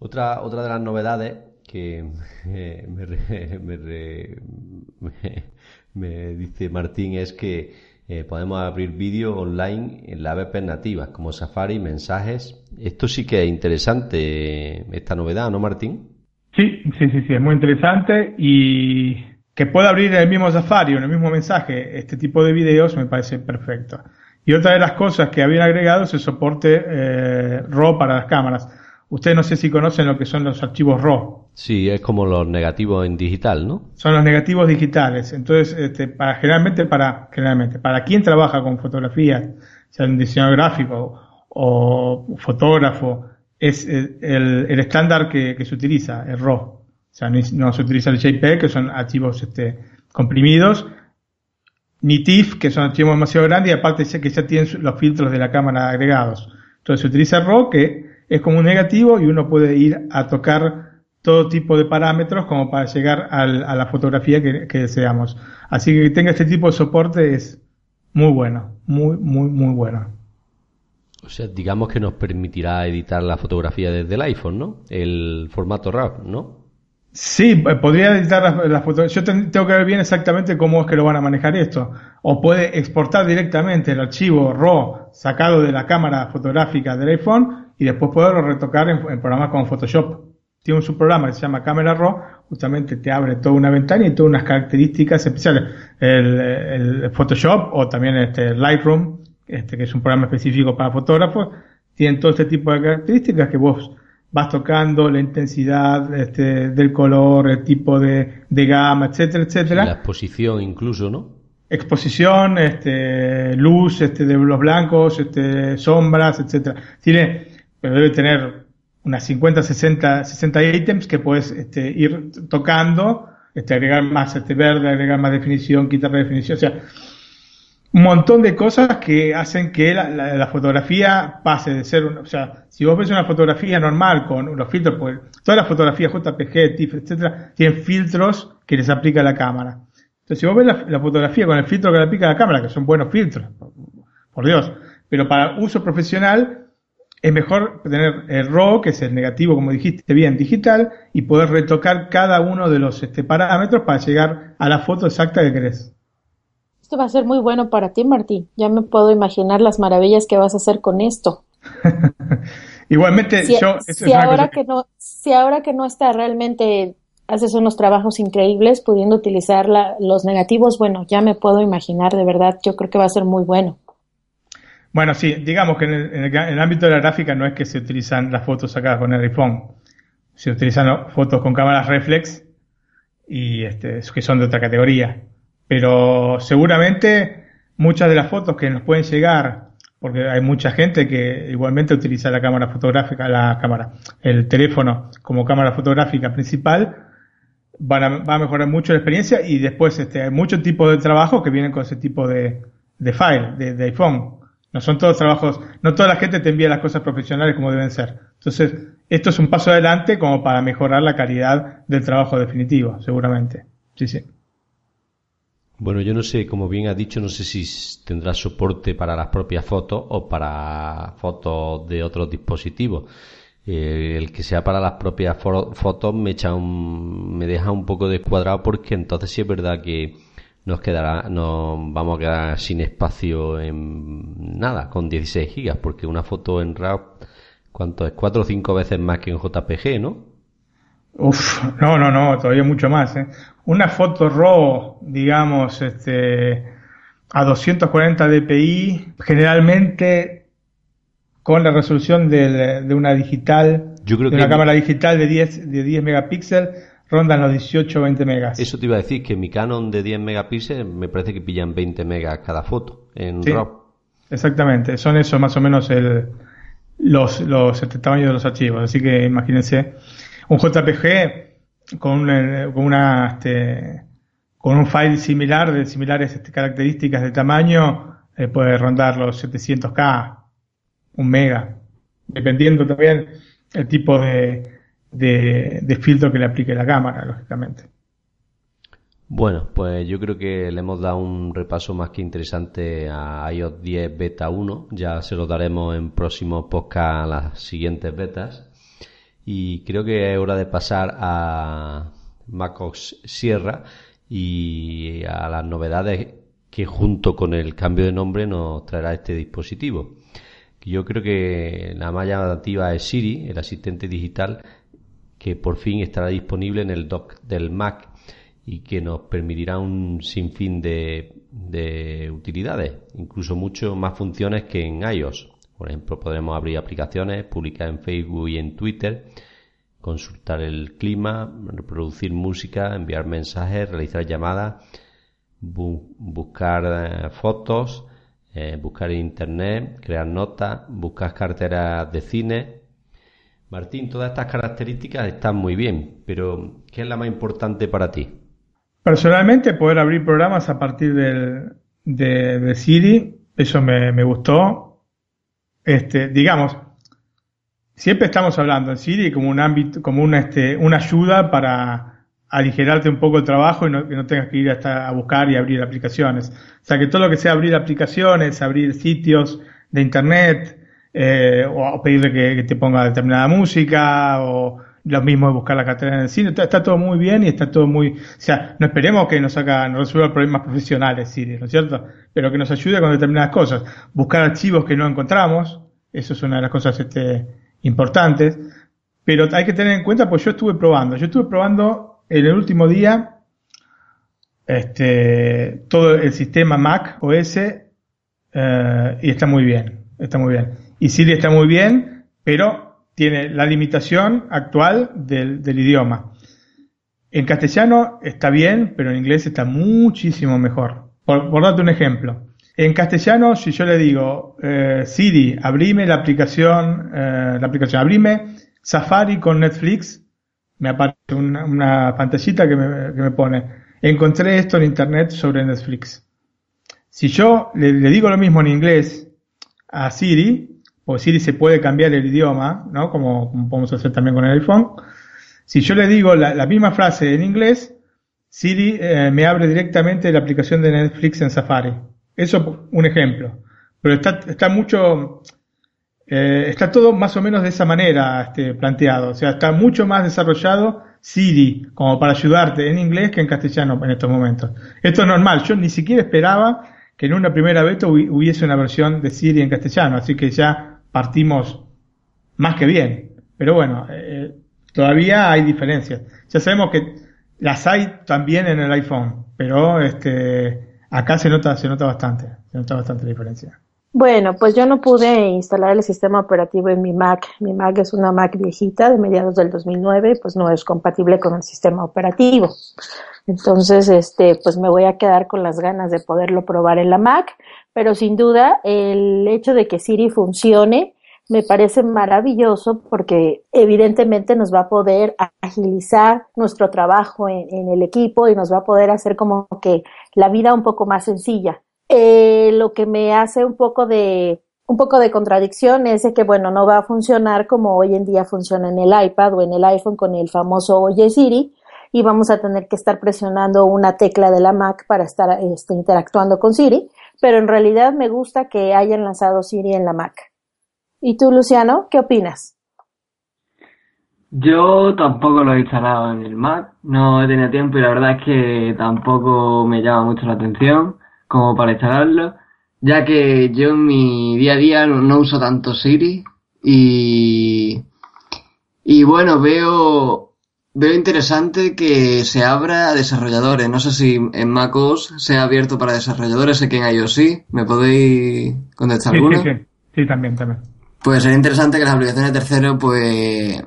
Otra, otra de las novedades que me, dice Martín es que eh, podemos abrir vídeo online en las apps nativas como Safari, mensajes. Esto sí que es interesante, esta novedad, ¿no, Martín? Sí, sí, sí, sí, es muy interesante y que pueda abrir el mismo Safari o en el mismo mensaje este tipo de videos me parece perfecto. Y otra de las cosas que habían agregado es el soporte eh, RAW para las cámaras. Ustedes no sé si conocen lo que son los archivos RAW. Sí, es como los negativos en digital, ¿no? Son los negativos digitales. Entonces, este, para generalmente para generalmente para quien trabaja con fotografía, sea un diseñador gráfico o fotógrafo, es el, estándar que, se utiliza, el RAW. O sea, no, se utiliza el JPEG, que son archivos este, comprimidos, ni TIFF, que son archivos demasiado grandes, y aparte que ya tienen los filtros de la cámara agregados. Entonces se utiliza RAW, que es como un negativo y uno puede ir a tocar todo tipo de parámetros como para llegar a la fotografía que, deseamos. Así que que tenga este tipo de soporte es muy bueno, muy, muy, muy bueno. O sea, digamos que nos permitirá editar la fotografía desde el iPhone, ¿no? El formato RAW, ¿no? Sí, eh, podría editar la, fotografía. Yo tengo que ver bien exactamente cómo es que lo van a manejar esto. O puede exportar directamente el archivo RAW sacado de la cámara fotográfica del iPhone y después poderlo retocar en, programas como Photoshop. Tiene un subprograma que se llama Camera Raw, justamente te abre toda una ventana y todas unas características especiales. El, Photoshop o también este Lightroom, este que es un programa específico para fotógrafos, tienen todo este tipo de características que vos vas tocando la intensidad este, del color, el tipo de, de gama, etcétera, etcétera. la exposición incluso, ¿no? Exposición, este, luz, este, de los blancos, este, sombras, etcétera. Tiene pero debe tener unas 50, 60, 60 ítems que puedes este, ir tocando, este, agregar más este verde, agregar más definición, quitar la definición, o sea, un montón de cosas que hacen que la, fotografía pase de ser, o sea, si vos ves una fotografía normal con los filtros, pues todas las fotografías JPG, TIFF, etcétera, tienen filtros que les aplica la cámara. Entonces, si vos ves la, la, fotografía con el filtro que le aplica la cámara, que son buenos filtros, por Dios, pero para uso profesional, es mejor tener el RAW, que es el negativo, como dijiste bien, digital, y poder retocar cada uno de los este, parámetros para llegar a la foto exacta que querés. Esto va a ser muy bueno para ti, Martín. Ya me puedo imaginar las maravillas que vas a hacer con esto. Igualmente, si, yo... Si ahora que... no, si ahora que no está realmente haces unos trabajos increíbles pudiendo utilizar los negativos, bueno, ya me puedo imaginar, de verdad, yo creo que va a ser muy bueno. Bueno, sí, digamos que en el, ámbito de la gráfica no es que se utilizan las fotos sacadas con el iPhone, se utilizan fotos con cámaras reflex y este, que son de otra categoría. Pero seguramente muchas de las fotos que nos pueden llegar, porque hay mucha gente que igualmente utiliza la cámara fotográfica, la cámara, el teléfono como cámara fotográfica principal, van a, va a mejorar mucho la experiencia y después este, hay muchos tipos de trabajo que vienen con ese tipo de file, de iPhone. No son todos trabajos, no toda la gente te envía las cosas profesionales como deben ser. Entonces, esto es un paso adelante como para mejorar la calidad del trabajo definitivo, seguramente. Sí, sí. Bueno, yo no sé, como bien ha dicho, no sé si tendrá soporte para las propias fotos o para fotos de otros dispositivos. Eh, el que sea para las propias fotos me echa un, me deja un poco descuadrado porque entonces sí es verdad que nos quedará, nos vamos a quedar sin espacio en nada, con 16 gigas, porque una foto en RAW, ¿cuánto es? Cuatro o cinco veces más que en JPG, ¿no? Uf, no, no, no, todavía mucho más, ¿eh? Una foto RAW, digamos, este, a 240 dpi, generalmente con la resolución de, una digital, Yo creo de una cámara digital de 10, de 10 megapíxeles, rondan los 18 o 20 megas. Eso te iba a decir, que mi Canon de 10 megapíxeles me parece que pillan 20 megas cada foto en RAW. Exactamente, son esos más o menos el, los, los este, tamaños de los archivos. Así que imagínense, un JPG con, con una este, con un file similar de similares este, características de tamaño eh, puede rondar los 700k un mega, dependiendo también el tipo de, de, filtro que le aplique la cámara, lógicamente. Bueno, pues yo creo que le hemos dado un repaso más que interesante a iOS 10 Beta 1. Ya se lo daremos en próximos podcast a las siguientes betas. Y creo que es hora de pasar a MacOS Sierra y a las novedades que junto con el cambio de nombre nos traerá este dispositivo. Yo creo que la más llamativa es Siri, el asistente digital, que por fin estará disponible en el dock del Mac y que nos permitirá un sinfín de, de utilidades, incluso mucho más funciones que en iOS. Por ejemplo, podremos abrir aplicaciones, publicar en Facebook y en Twitter, consultar el clima, reproducir música, enviar mensajes, realizar llamadas, buscar eh, fotos, eh, buscar en internet, crear notas, buscar carteras de cine. Martín, todas estas características están muy bien, pero ¿qué es la más importante para ti? Personalmente, poder abrir programas a partir del, de, Siri, eso me, gustó. Este, digamos, siempre estamos hablando de Siri como un ámbito, como una, este, una ayuda para aligerarte un poco el trabajo y no, que no tengas que ir hasta a buscar y abrir aplicaciones. O sea, que todo lo que sea abrir aplicaciones, abrir sitios de internet, eh, o, pedirle que, te ponga determinada música, o lo mismo de buscar la cartera en el cine, está, todo muy bien y está todo muy, o sea, no esperemos que nos haga, nos resuelva problemas profesionales, Siri, ¿no es cierto? Pero que nos ayude con determinadas cosas. Buscar archivos que no encontramos, eso es una de las cosas este, importantes. Pero hay que tener en cuenta, pues yo estuve probando, yo estuve probando en el último día, este, todo el sistema Mac OS eh, y está muy bien, está muy bien. Y Siri está muy bien, pero tiene la limitación actual del, idioma. En castellano está bien, pero en inglés está muchísimo mejor. Por, darte un ejemplo. En castellano, si yo le digo, eh, Siri, abrime la aplicación, eh, la aplicación, abrime Safari con Netflix, me aparece una, pantallita que me, pone, encontré esto en internet sobre Netflix. Si yo le, digo lo mismo en inglés a Siri, o Siri se puede cambiar el idioma, ¿no? Como, podemos hacer también con el iPhone. Si yo le digo la, misma frase en inglés, Siri eh, me abre directamente la aplicación de Netflix en Safari. Eso un ejemplo. Pero está, está mucho, eh, está todo más o menos de esa manera este, planteado. O sea, está mucho más desarrollado Siri como para ayudarte en inglés que en castellano en estos momentos. Esto es normal. Yo ni siquiera esperaba que en una primera beta hubiese una versión de Siri en castellano. Así que ya partimos más que bien. Pero bueno, eh, todavía hay diferencias. Ya sabemos que las hay también en el iPhone, pero este, acá se nota, se nota bastante, se nota bastante la diferencia. Bueno, pues yo no pude instalar el sistema operativo en mi Mac. Mi Mac es una Mac viejita de mediados del 2009, pues no es compatible con el sistema operativo. Entonces, este, pues me voy a quedar con las ganas de poderlo probar en la Mac, pero sin duda el hecho de que Siri funcione me parece maravilloso porque evidentemente nos va a poder agilizar nuestro trabajo en, el equipo y nos va a poder hacer como que la vida un poco más sencilla. Eh, lo que me hace un poco de un poco de contradicción es que bueno no va a funcionar como hoy en día funciona en el iPad o en el iPhone con el famoso Oye Siri y vamos a tener que estar presionando una tecla de la Mac para estar este, interactuando con Siri, pero en realidad me gusta que hayan lanzado Siri en la Mac. ¿Y tú, Luciano, qué opinas? Yo tampoco lo he instalado en el Mac, no he tenido tiempo y la verdad es que tampoco me llama mucho la atención como para instalarlo, ya que yo en mi día a día no, uso tanto Siri y, y bueno, veo Veo interesante que se abra a desarrolladores. No sé si en MacOS se ha abierto para desarrolladores, sé que en iOS sí. ¿Me podéis contestar Sí, alguna? sí, sí. Sí, también, también. Pues sería interesante que las aplicaciones de terceros, pues,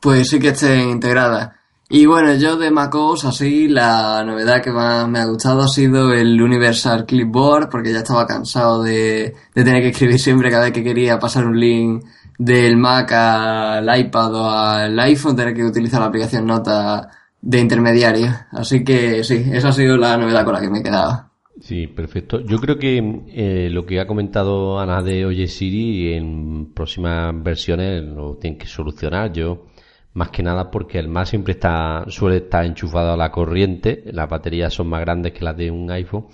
pues sí que estén integradas. Y bueno, yo de MacOS, así, la novedad que más me ha gustado ha sido el Universal Clipboard, porque ya estaba cansado de, de tener que escribir siempre cada vez que quería pasar un link del Mac al iPad o al iPhone, tener que utilizar la aplicación Nota de intermediario. Así que sí, esa ha sido la novedad con la que me he quedado. Sí, perfecto. Yo creo que eh, lo que ha comentado Ana de Oye Siri en próximas versiones lo tienen que solucionar. Yo, más que nada, porque el Mac siempre está, suele estar enchufado a la corriente, las baterías son más grandes que las de un iPhone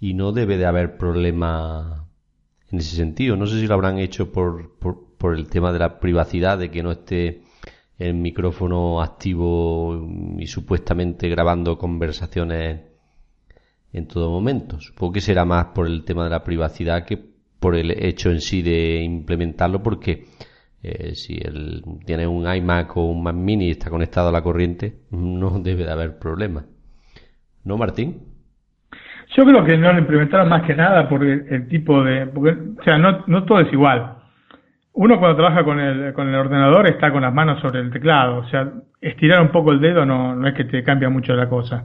y no debe de haber problema en ese sentido. No sé si lo habrán hecho por, por, por el tema de la privacidad, de que no esté el micrófono activo y supuestamente grabando conversaciones en todo momento. Supongo que será más por el tema de la privacidad que por el hecho en sí de implementarlo, porque eh, si el, tiene un iMac o un Mac Mini y está conectado a la corriente, no debe de haber problema. ¿No, Martín? Yo creo que no lo implementaron más que nada por el, el tipo de... Porque, o sea, no, no todo es igual. Uno cuando trabaja con el, con el ordenador está con las manos sobre el teclado. O sea, estirar un poco el dedo no, no es que te cambia mucho la cosa.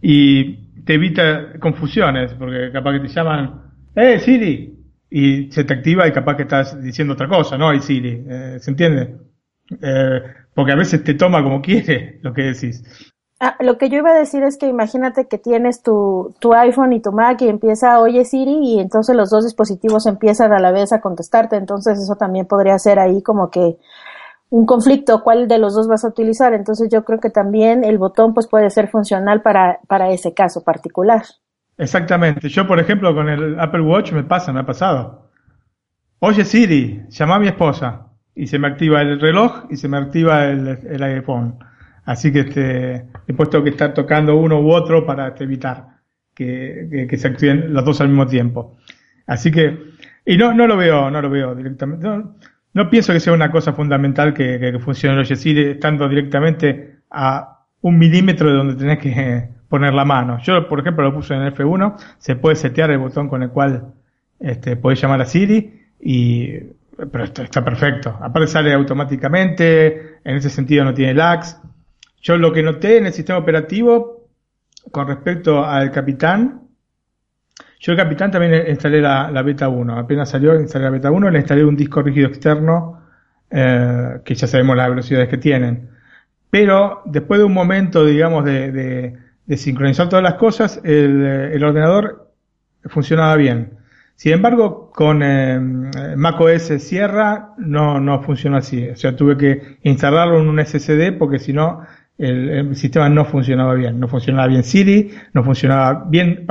Y te evita confusiones, porque capaz que te llaman, ¡eh, Siri! Y se te activa y capaz que estás diciendo otra cosa, ¿no? hay Siri, eh, ¿se entiende? Eh, porque a veces te toma como quiere lo que decís. Ah, lo que yo iba a decir es que imagínate que tienes tu, iPhone y tu Mac y empieza Oye Siri y entonces los dos dispositivos empiezan a la vez a contestarte, entonces eso también podría ser ahí como que un conflicto, cuál de los dos vas a utilizar, entonces yo creo que también el botón pues puede ser funcional para, para ese caso particular. Exactamente. Yo, por ejemplo, con el Apple Watch me pasa, me ha pasado. Oye Siri, llama a mi esposa y se me activa el reloj y se me activa el iPhone. Así que este, después tengo que estar tocando uno u otro para este, evitar que, se activen los dos al mismo tiempo. Así que, y no, no lo veo, no lo veo directamente. No, no pienso que sea una cosa fundamental que, funcione el Siri estando directamente a un milímetro de donde tenés que poner la mano. Yo, por ejemplo, lo puse en el F1, se puede setear el botón con el cual este, podés llamar a Siri y pero está, está perfecto. Aparte sale automáticamente, en ese sentido no tiene lags. Yo lo que noté en el sistema operativo con respecto al Capitán, yo el Capitán también instalé la, beta 1. Apenas salió, instalé la beta 1, le instalé un disco rígido externo, eh, que ya sabemos las velocidades que tienen. Pero después de un momento, digamos, de, sincronizar todas las cosas, el, el, ordenador funcionaba bien. Sin embargo, con eh, macOS Sierra no, no funcionó así. O sea, tuve que instalarlo en un SSD porque si no, el, el, sistema no funcionaba bien. No funcionaba bien Siri, no funcionaba bien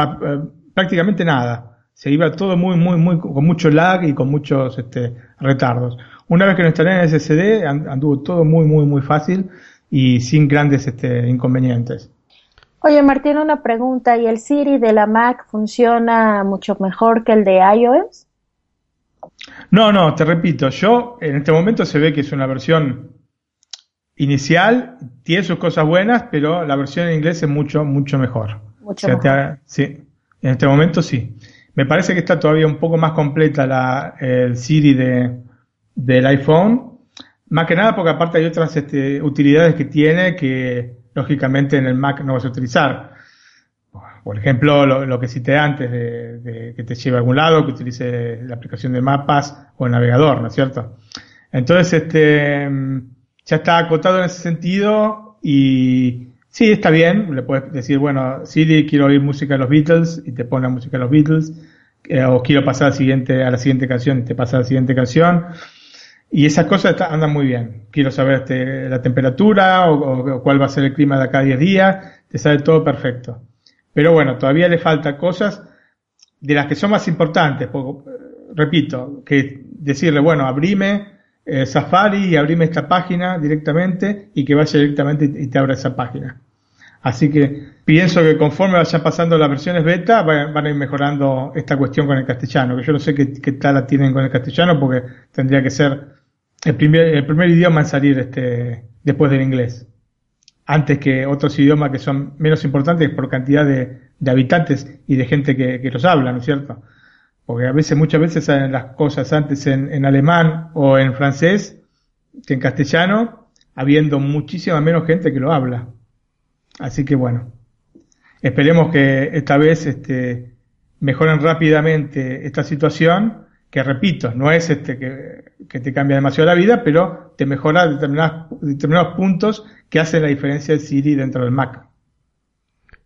prácticamente nada. Se iba todo muy, muy, muy, con mucho lag y con muchos este, retardos. Una vez que lo instalé en SSD, anduvo todo muy, muy, muy fácil y sin grandes este, inconvenientes. Oye, Martín, una pregunta. ¿Y el Siri de la Mac funciona mucho mejor que el de iOS? No, no, te repito, yo en este momento se ve que es una versión inicial, tiene sus cosas buenas, pero la versión en inglés es mucho, mucho mejor. Mucho o sea, mejor. Te, sí, en este momento sí. Me parece que está todavía un poco más completa la, el Siri de, del iPhone. Más que nada porque aparte hay otras este, utilidades que tiene que lógicamente en el Mac no vas a utilizar. Por ejemplo, lo, lo que cité antes de, de, que te lleve a algún lado, que utilice la aplicación de mapas o el navegador, ¿no es cierto? Entonces, este, ya está acotado en ese sentido y sí, está bien. Le puedes decir, bueno, Siri, quiero oír música de los Beatles y te pone la música de los Beatles. Eh, o quiero pasar a la siguiente, a la siguiente canción y te pasa a la siguiente canción. Y esas cosas está, andan muy bien. Quiero saber este, la temperatura o, cuál va a ser el clima de acá a 10 días. Te sale todo perfecto. Pero bueno, todavía le falta cosas de las que son más importantes. Porque, repito, que decirle, bueno, abrime eh, Safari y abrime esta página directamente y que vaya directamente y te abra esa página. Así que pienso que conforme vayan pasando las versiones beta van, a ir mejorando esta cuestión con el castellano, que yo no sé qué, tal la tienen con el castellano porque tendría que ser el primer, idioma en salir este, después del inglés. antes que otros idiomas que son menos importantes por cantidad de, habitantes y de gente que, los habla, ¿no es cierto? Porque a veces, muchas veces salen las cosas antes en, alemán o en francés que en castellano, habiendo muchísima menos gente que lo habla. Así que bueno, esperemos que esta vez este, mejoren rápidamente esta situación, que repito, no es este que, te cambia demasiado la vida, pero te mejora determinados puntos que hacen la diferencia de Siri dentro del Mac.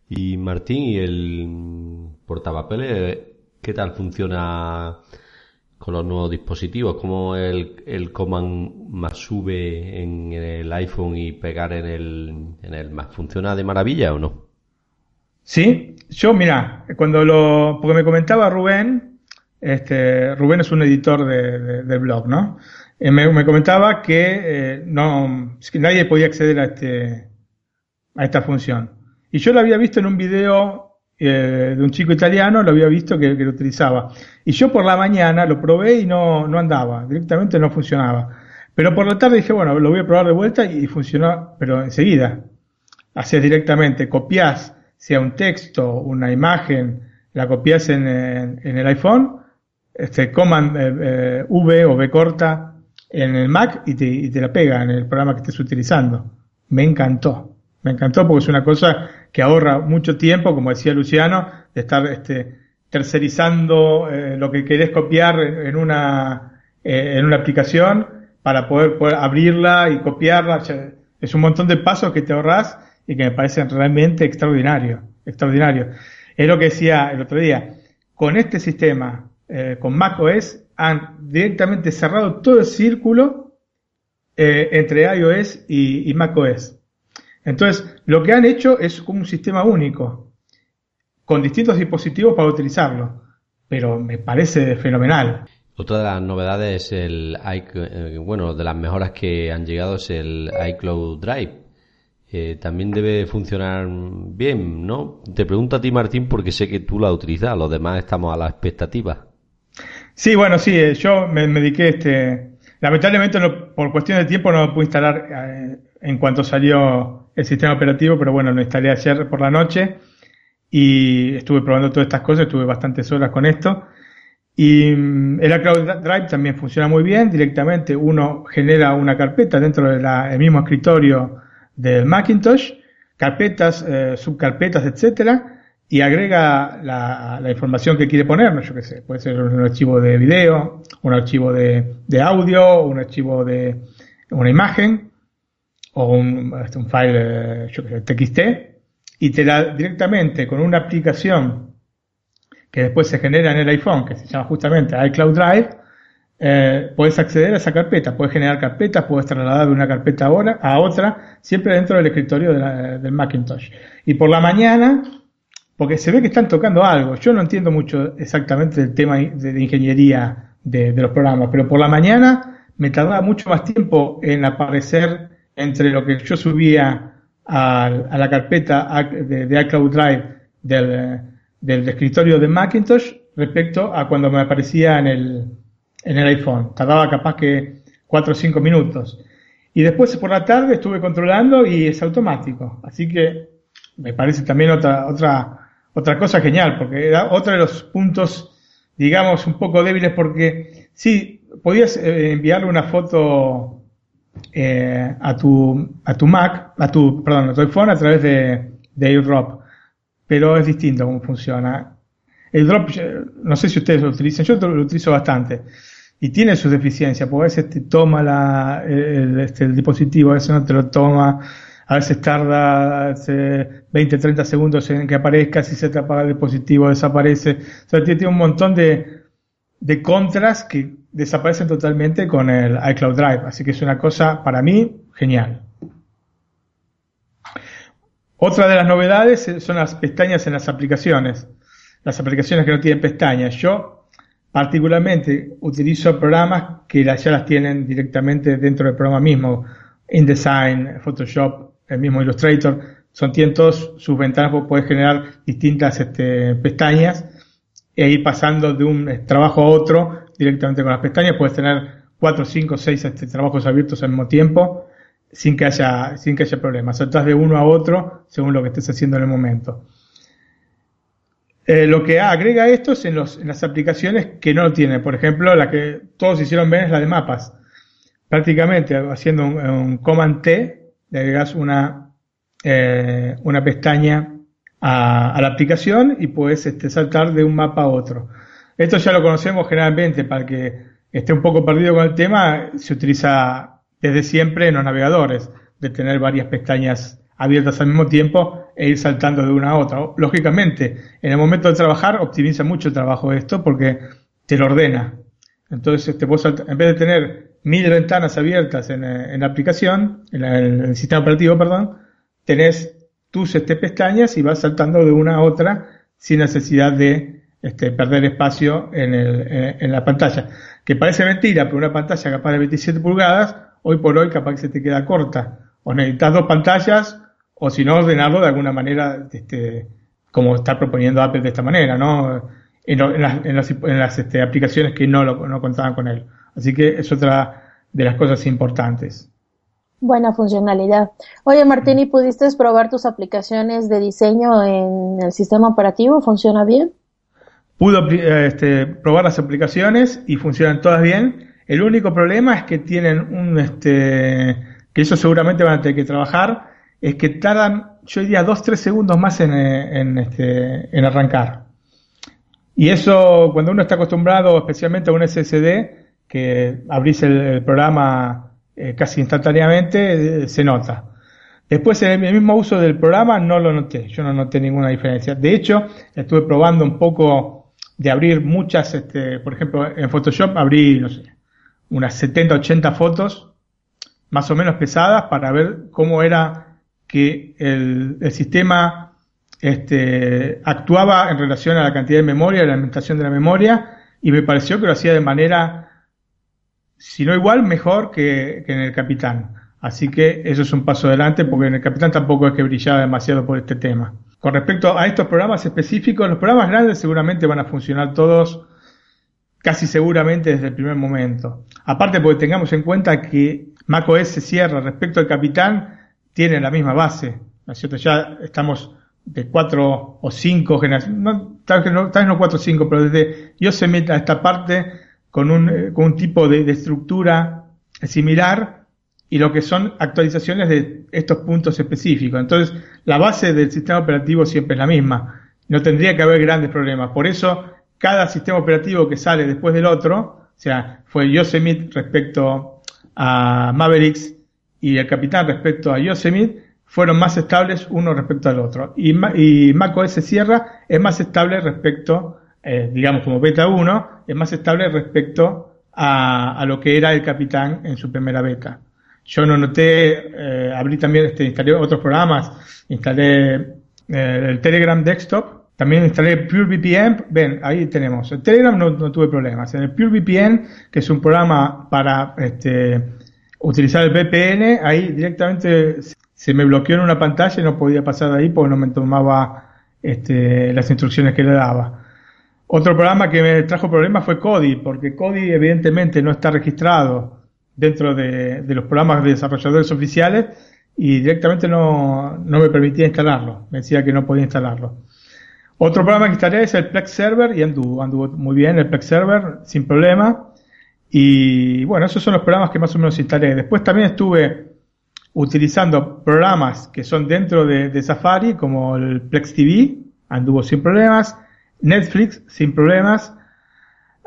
Y Martín, ¿y el portapapeles qué tal funciona con los nuevos dispositivos? ¿Cómo el, el command más sube en el iPhone y pegar en el, en? ¿Funciona de maravilla o no? Sí, yo mira, cuando lo, porque me comentaba Rubén, este, Rubén es un editor de, blog, ¿no? Eh, me, comentaba que eh, no, nadie podía acceder a este, a esta función. Y yo lo había visto en un video eh, de un chico italiano, lo había visto que, lo utilizaba. Y yo por la mañana lo probé y no, no andaba, directamente no funcionaba. Pero por la tarde dije, bueno, lo voy a probar de vuelta y funcionó, pero enseguida. Haces directamente, copias sea un texto, una imagen, la copias en, en, el iPhone, este command eh, eh, V o V corta en el Mac y te, y te la pega en el programa que estés utilizando. Me encantó. Me encantó porque es una cosa que ahorra mucho tiempo, como decía Luciano, de estar este, tercerizando eh, lo que querés copiar en una, en una aplicación para poder, poder abrirla y copiarla. Es un montón de pasos que te ahorras y que me parece realmente extraordinario, extraordinario. Es lo que decía el otro día. Con este sistema, eh, con macOS, han directamente cerrado todo el círculo eh, entre iOS y, y macOS. Entonces, lo que han hecho es como un sistema único, con distintos dispositivos para utilizarlo. Pero me parece fenomenal. Otra de las novedades es el, eh, bueno, de las mejoras que han llegado es el iCloud Drive eh, también debe funcionar bien, ¿no? Te pregunto a ti, Martín, porque sé que tú la utilizas, los demás estamos a la expectativa. Sí, bueno, sí, eh, yo me, dediqué, este, lamentablemente por cuestión de tiempo no lo pude instalar eh, en cuanto salió el sistema operativo, pero bueno, lo instalé ayer por la noche y estuve probando todas estas cosas, estuve bastantes horas con esto. Y mm, el iCloud Drive también funciona muy bien, directamente uno genera una carpeta dentro del mismo escritorio del Macintosh, carpetas, eh, subcarpetas, etcétera, y agrega la, información que quiere poner, yo qué sé, puede ser un archivo de video, un archivo de audio, un archivo de una imagen, o un, este, un file, yo qué sé, TXT, y te da directamente con una aplicación que después se genera en el iPhone, que se llama justamente iCloud Drive, eh, puedes acceder a esa carpeta, puedes generar carpetas, puedes trasladar de una carpeta a otra, siempre dentro del escritorio del Macintosh. Y por la mañana, porque se ve que están tocando algo, yo no entiendo mucho exactamente el tema de, ingeniería de, los programas, pero por la mañana me tardaba mucho más tiempo en aparecer entre lo que yo subía a, la carpeta de, iCloud Drive del, del escritorio de Macintosh respecto a cuando me aparecía en el, en el iPhone. Tardaba capaz que 4 o 5 minutos. Y después por la tarde estuve controlando y es automático. Así que me parece también otra, otra, otra cosa genial, porque era otro de los puntos, digamos, un poco débiles, porque sí, podías eh, enviarle una foto eh, a tu, a tu Mac, a tu, perdón, a tu iPhone a través de, de AirDrop, pero es distinto cómo funciona. AirDrop, no sé si ustedes lo utilizan, yo lo utilizo bastante y tiene sus deficiencias, porque a veces te toma la, el, este, el dispositivo, a veces no te lo toma, a veces tarda 20, 30 segundos en que aparezca, si se te apaga el dispositivo desaparece. O sea, tiene un montón de, de contras que desaparecen totalmente con el iCloud Drive. Así que es una cosa, para mí, genial. Otra de las novedades son las pestañas en las aplicaciones. Las aplicaciones que no tienen pestañas. Yo Particularmente utilizo programas que ya las tienen directamente dentro del programa mismo. InDesign, Photoshop, el mismo Illustrator. Son, tienen sus ventanas, puedes generar distintas este, pestañas e ir pasando de un eh, trabajo a otro directamente con las pestañas. Puedes tener cuatro, cinco, seis este, trabajos abiertos al mismo tiempo sin que haya, sin que haya problemas. Saltas de uno a otro según lo que estés haciendo en el momento. Eh, lo que agrega esto es en, los, en las aplicaciones que no lo tienen. Por ejemplo, la que todos hicieron bien es la de mapas. Prácticamente haciendo un, Command T, le agregas una, eh, una pestaña a, la aplicación y puedes este, saltar de un mapa a otro. Esto ya lo conocemos generalmente para que esté un poco perdido con el tema, se utiliza desde siempre en los navegadores, de tener varias pestañas abiertas al mismo tiempo e ir saltando de una a otra. Lógicamente, en el momento de trabajar optimiza mucho el trabajo esto porque te lo ordena. Entonces, este, vos en vez de tener mil ventanas abiertas en, la aplicación, en, el sistema operativo, perdón, tenés tus este, pestañas y vas saltando de una a otra sin necesidad de este, perder espacio en, la pantalla. Que parece mentira, pero una pantalla capaz de 27 pulgadas, hoy por hoy capaz que se te queda corta. O necesitas dos pantallas, o si no, ordenarlo de alguna manera, este, como está proponiendo Apple de esta manera, ¿no? En, las, este, aplicaciones que no contaban con él. Así que es otra de las cosas importantes. Buena funcionalidad. Oye, Martín, ¿y pudiste probar tus aplicaciones de diseño en el sistema operativo? ¿Funciona bien? Pudo este, probar las aplicaciones y funcionan todas bien. El único problema es que tienen un, este, que eso seguramente van a tener que trabajar, es que tardan, yo diría, 2-3 segundos más en, en, este, en arrancar. Y eso, cuando uno está acostumbrado, especialmente a un SSD, que abrís el programa eh, casi instantáneamente, eh, se nota. Después, en el mismo uso del programa, no lo noté. Yo no noté ninguna diferencia. De hecho, estuve probando un poco de abrir muchas, este, por ejemplo, en Photoshop abrí, no sé, unas 70, 80 fotos, más o menos pesadas, para ver cómo era que el, el sistema este, actuaba en relación a la cantidad de memoria, la alimentación de la memoria, y me pareció que lo hacía de manera si no igual, mejor que, en el Capitán. Así que eso es un paso adelante porque en el Capitán tampoco es que brillaba demasiado por este tema. Con respecto a estos programas específicos, los programas grandes seguramente van a funcionar todos casi seguramente desde el primer momento. Aparte porque tengamos en cuenta que macOS se cierra respecto al Capitán, tiene la misma base. ¿no es cierto? Ya estamos de cuatro o cinco generaciones, no, tal vez no cuatro o cinco, pero desde Yosemite a esta parte con un, eh, con un tipo de, estructura similar y lo que son actualizaciones de estos puntos específicos. Entonces, la base del sistema operativo siempre es la misma. No tendría que haber grandes problemas. Por eso, cada sistema operativo que sale después del otro, o sea, fue Yosemite respecto a Mavericks y el Capitán respecto a Yosemite, fueron más estables uno respecto al otro. Y, y macOS Sierra es más estable respecto eh, digamos como beta 1, es más estable respecto a, lo que era el Capitán en su primera beta. Yo no noté, eh, abrí también, este, instalé otros programas, instalé eh, el Telegram Desktop, también instalé PureVPN, ven, ahí tenemos. El Telegram no, tuve problemas. En el PureVPN, que es un programa para este, utilizar el VPN, ahí directamente se me bloqueó en una pantalla y no podía pasar de ahí porque no me tomaba este, las instrucciones que le daba. Otro programa que me trajo problemas fue Kodi, porque Kodi evidentemente no está registrado dentro de, los programas de desarrolladores oficiales y directamente no, me permitía instalarlo. Me decía que no podía instalarlo. Otro programa que instalé es el Plex Server y anduvo, anduvo muy bien el Plex Server sin problema. Y bueno, esos son los programas que más o menos instalé. Después también estuve utilizando programas que son dentro de, de Safari, como el Plex TV, anduvo sin problemas. Netflix sin problemas,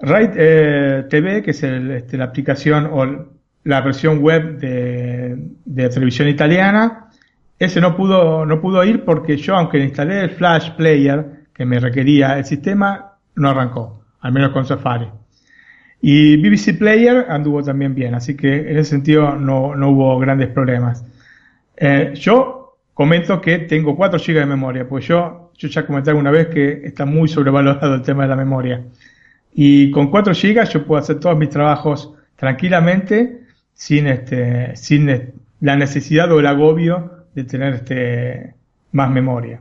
Right eh, TV, que es este, la aplicación o la versión web de, televisión italiana, ese no pudo, no pudo ir porque yo, aunque instalé el Flash Player que me requería el sistema, no arrancó, al menos con Safari. Y BBC Player anduvo también bien, así que en ese sentido no, no hubo grandes problemas. Eh, yo comento que tengo 4 GB de memoria, pues yo yo ya comenté alguna vez que está muy sobrevalorado el tema de la memoria. Y con 4 GB yo puedo hacer todos mis trabajos tranquilamente sin este sin la necesidad o el agobio de tener este más memoria.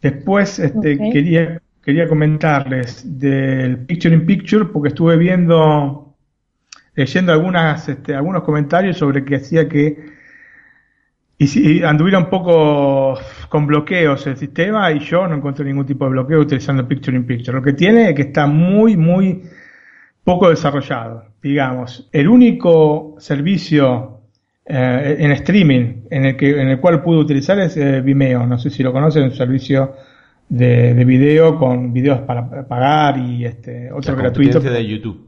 Después este, quería quería comentarles del Picture in Picture porque estuve viendo leyendo algunas este, algunos comentarios sobre que hacía que y si anduviera un poco con bloqueos el sistema y yo no encontré ningún tipo de bloqueo utilizando Picture in Picture. Lo que tiene es que está muy, muy poco desarrollado, digamos. El único servicio eh, en streaming en el, que, en el cual pude utilizar es eh, Vimeo. No sé si lo conocen, un servicio de, de video con videos para pagar y este, otro gratuito. de YouTube.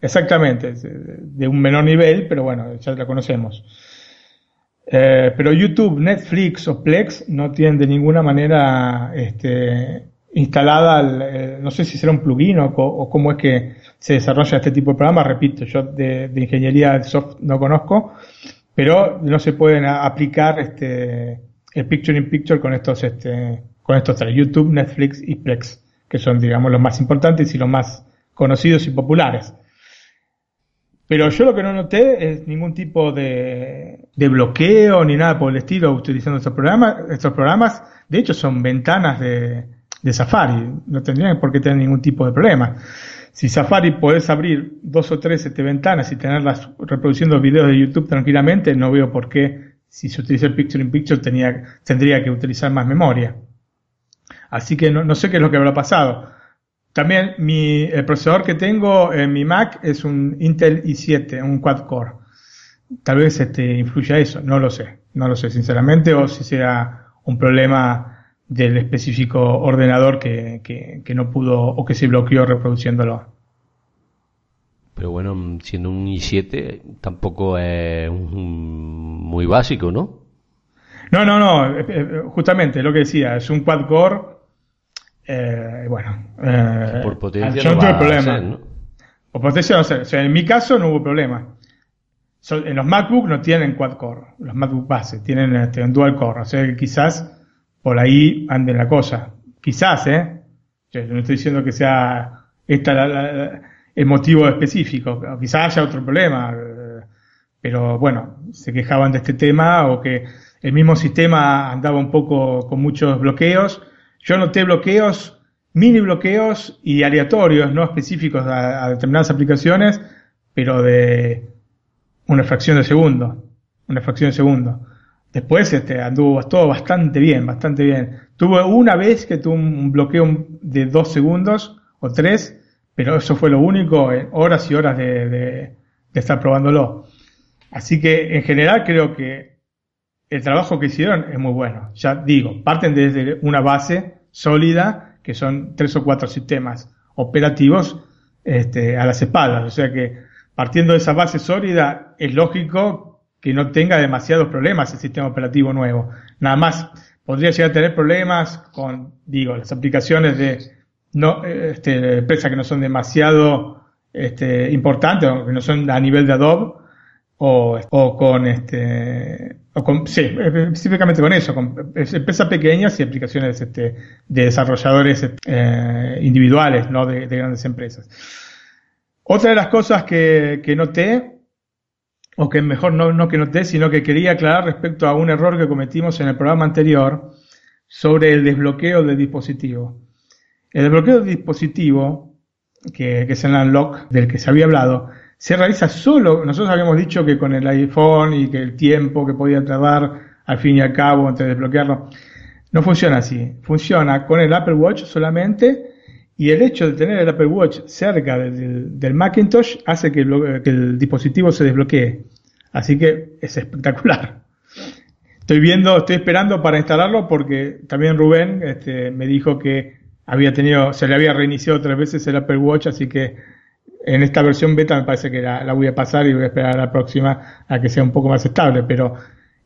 Exactamente, de un menor nivel, pero bueno, ya la conocemos. Eh, pero YouTube, Netflix o Plex no tienen de ninguna manera este, instalada, no sé si será un plugin o, cómo es que se desarrolla este tipo de programas. Repito, yo de, ingeniería de software no conozco, pero no se pueden aplicar este, el Picture in Picture con estos, este, con estos tres, YouTube, Netflix y Plex, que son, digamos, los más importantes y los más conocidos y populares. Pero yo lo que no noté es ningún tipo de, bloqueo ni nada por el estilo utilizando estos programas. Estos programas, de hecho, son ventanas de, Safari. No tendrían por qué tener ningún tipo de problema. Si Safari podés abrir dos o tres este, ventanas y tenerlas reproduciendo videos de YouTube tranquilamente, no veo por qué, si se utiliza el Picture in Picture, tenía, tendría que utilizar más memoria. Así que no, no sé qué es lo que habrá pasado. También mi, el procesador que tengo en mi Mac es un Intel i7, un quad core. Tal vez este, influya eso, no lo sé, no lo sé sinceramente, o si sea un problema del específico ordenador que, que, no pudo o que se bloqueó reproduciéndolo. Pero bueno, siendo un i7 tampoco es muy básico, ¿no? No, no, no, eh, eh, justamente lo que decía, es un quad core eh, bueno, eh, por potencia no, tuve problema. Por potencia no sé. O sea, en mi caso no hubo problema. en los MacBook no tienen quad core, los MacBook base, tienen este, un dual core. O sea que quizás por ahí ande la cosa. Quizás, ¿eh? Yo no estoy diciendo que sea esta el motivo específico. Quizás haya otro problema. Pero bueno, se quejaban de este tema o que el mismo sistema andaba un poco con muchos bloqueos yo noté bloqueos, mini bloqueos y aleatorios, no específicos a, determinadas aplicaciones, pero de una fracción de segundo. Una fracción de segundo. Después este, anduvo todo bastante bien, bastante bien. Tuve una vez que tuve un bloqueo de dos segundos o tres, pero eso fue lo único en horas y horas de, de estar probándolo. Así que en general creo que el trabajo que hicieron es muy bueno. Ya digo, parten desde una base sólida, que son tres o cuatro sistemas operativos este, a las espaldas. O sea que partiendo de esa base sólida, es lógico que no tenga demasiados problemas el sistema operativo nuevo. Nada más podría llegar a tener problemas con, digo, las aplicaciones de no, este, empresas que no son demasiado este, importantes que no son a nivel de Adobe o con este o con, sí, específicamente con eso, con empresas pequeñas y aplicaciones este, de desarrolladores eh, individuales, no de, grandes empresas. Otra de las cosas que, que noté, o que mejor no, no que noté, sino que quería aclarar respecto a un error que cometimos en el programa anterior sobre el desbloqueo del dispositivo. El desbloqueo del dispositivo, que, que es el unlock del que se había hablado, se realiza solo, nosotros habíamos dicho que con el iPhone y que el tiempo que podía tardar al fin y al cabo antes de desbloquearlo, no funciona así, funciona con el Apple Watch solamente y el hecho de tener el Apple Watch cerca del, Macintosh hace que el, dispositivo se desbloquee. Así que es espectacular. Estoy viendo, estoy esperando para instalarlo porque también Rubén este, me dijo que había tenido, se le había reiniciado tres veces el Apple Watch, así que en esta versión beta me parece que la, voy a pasar y voy a esperar a la próxima a que sea un poco más estable, pero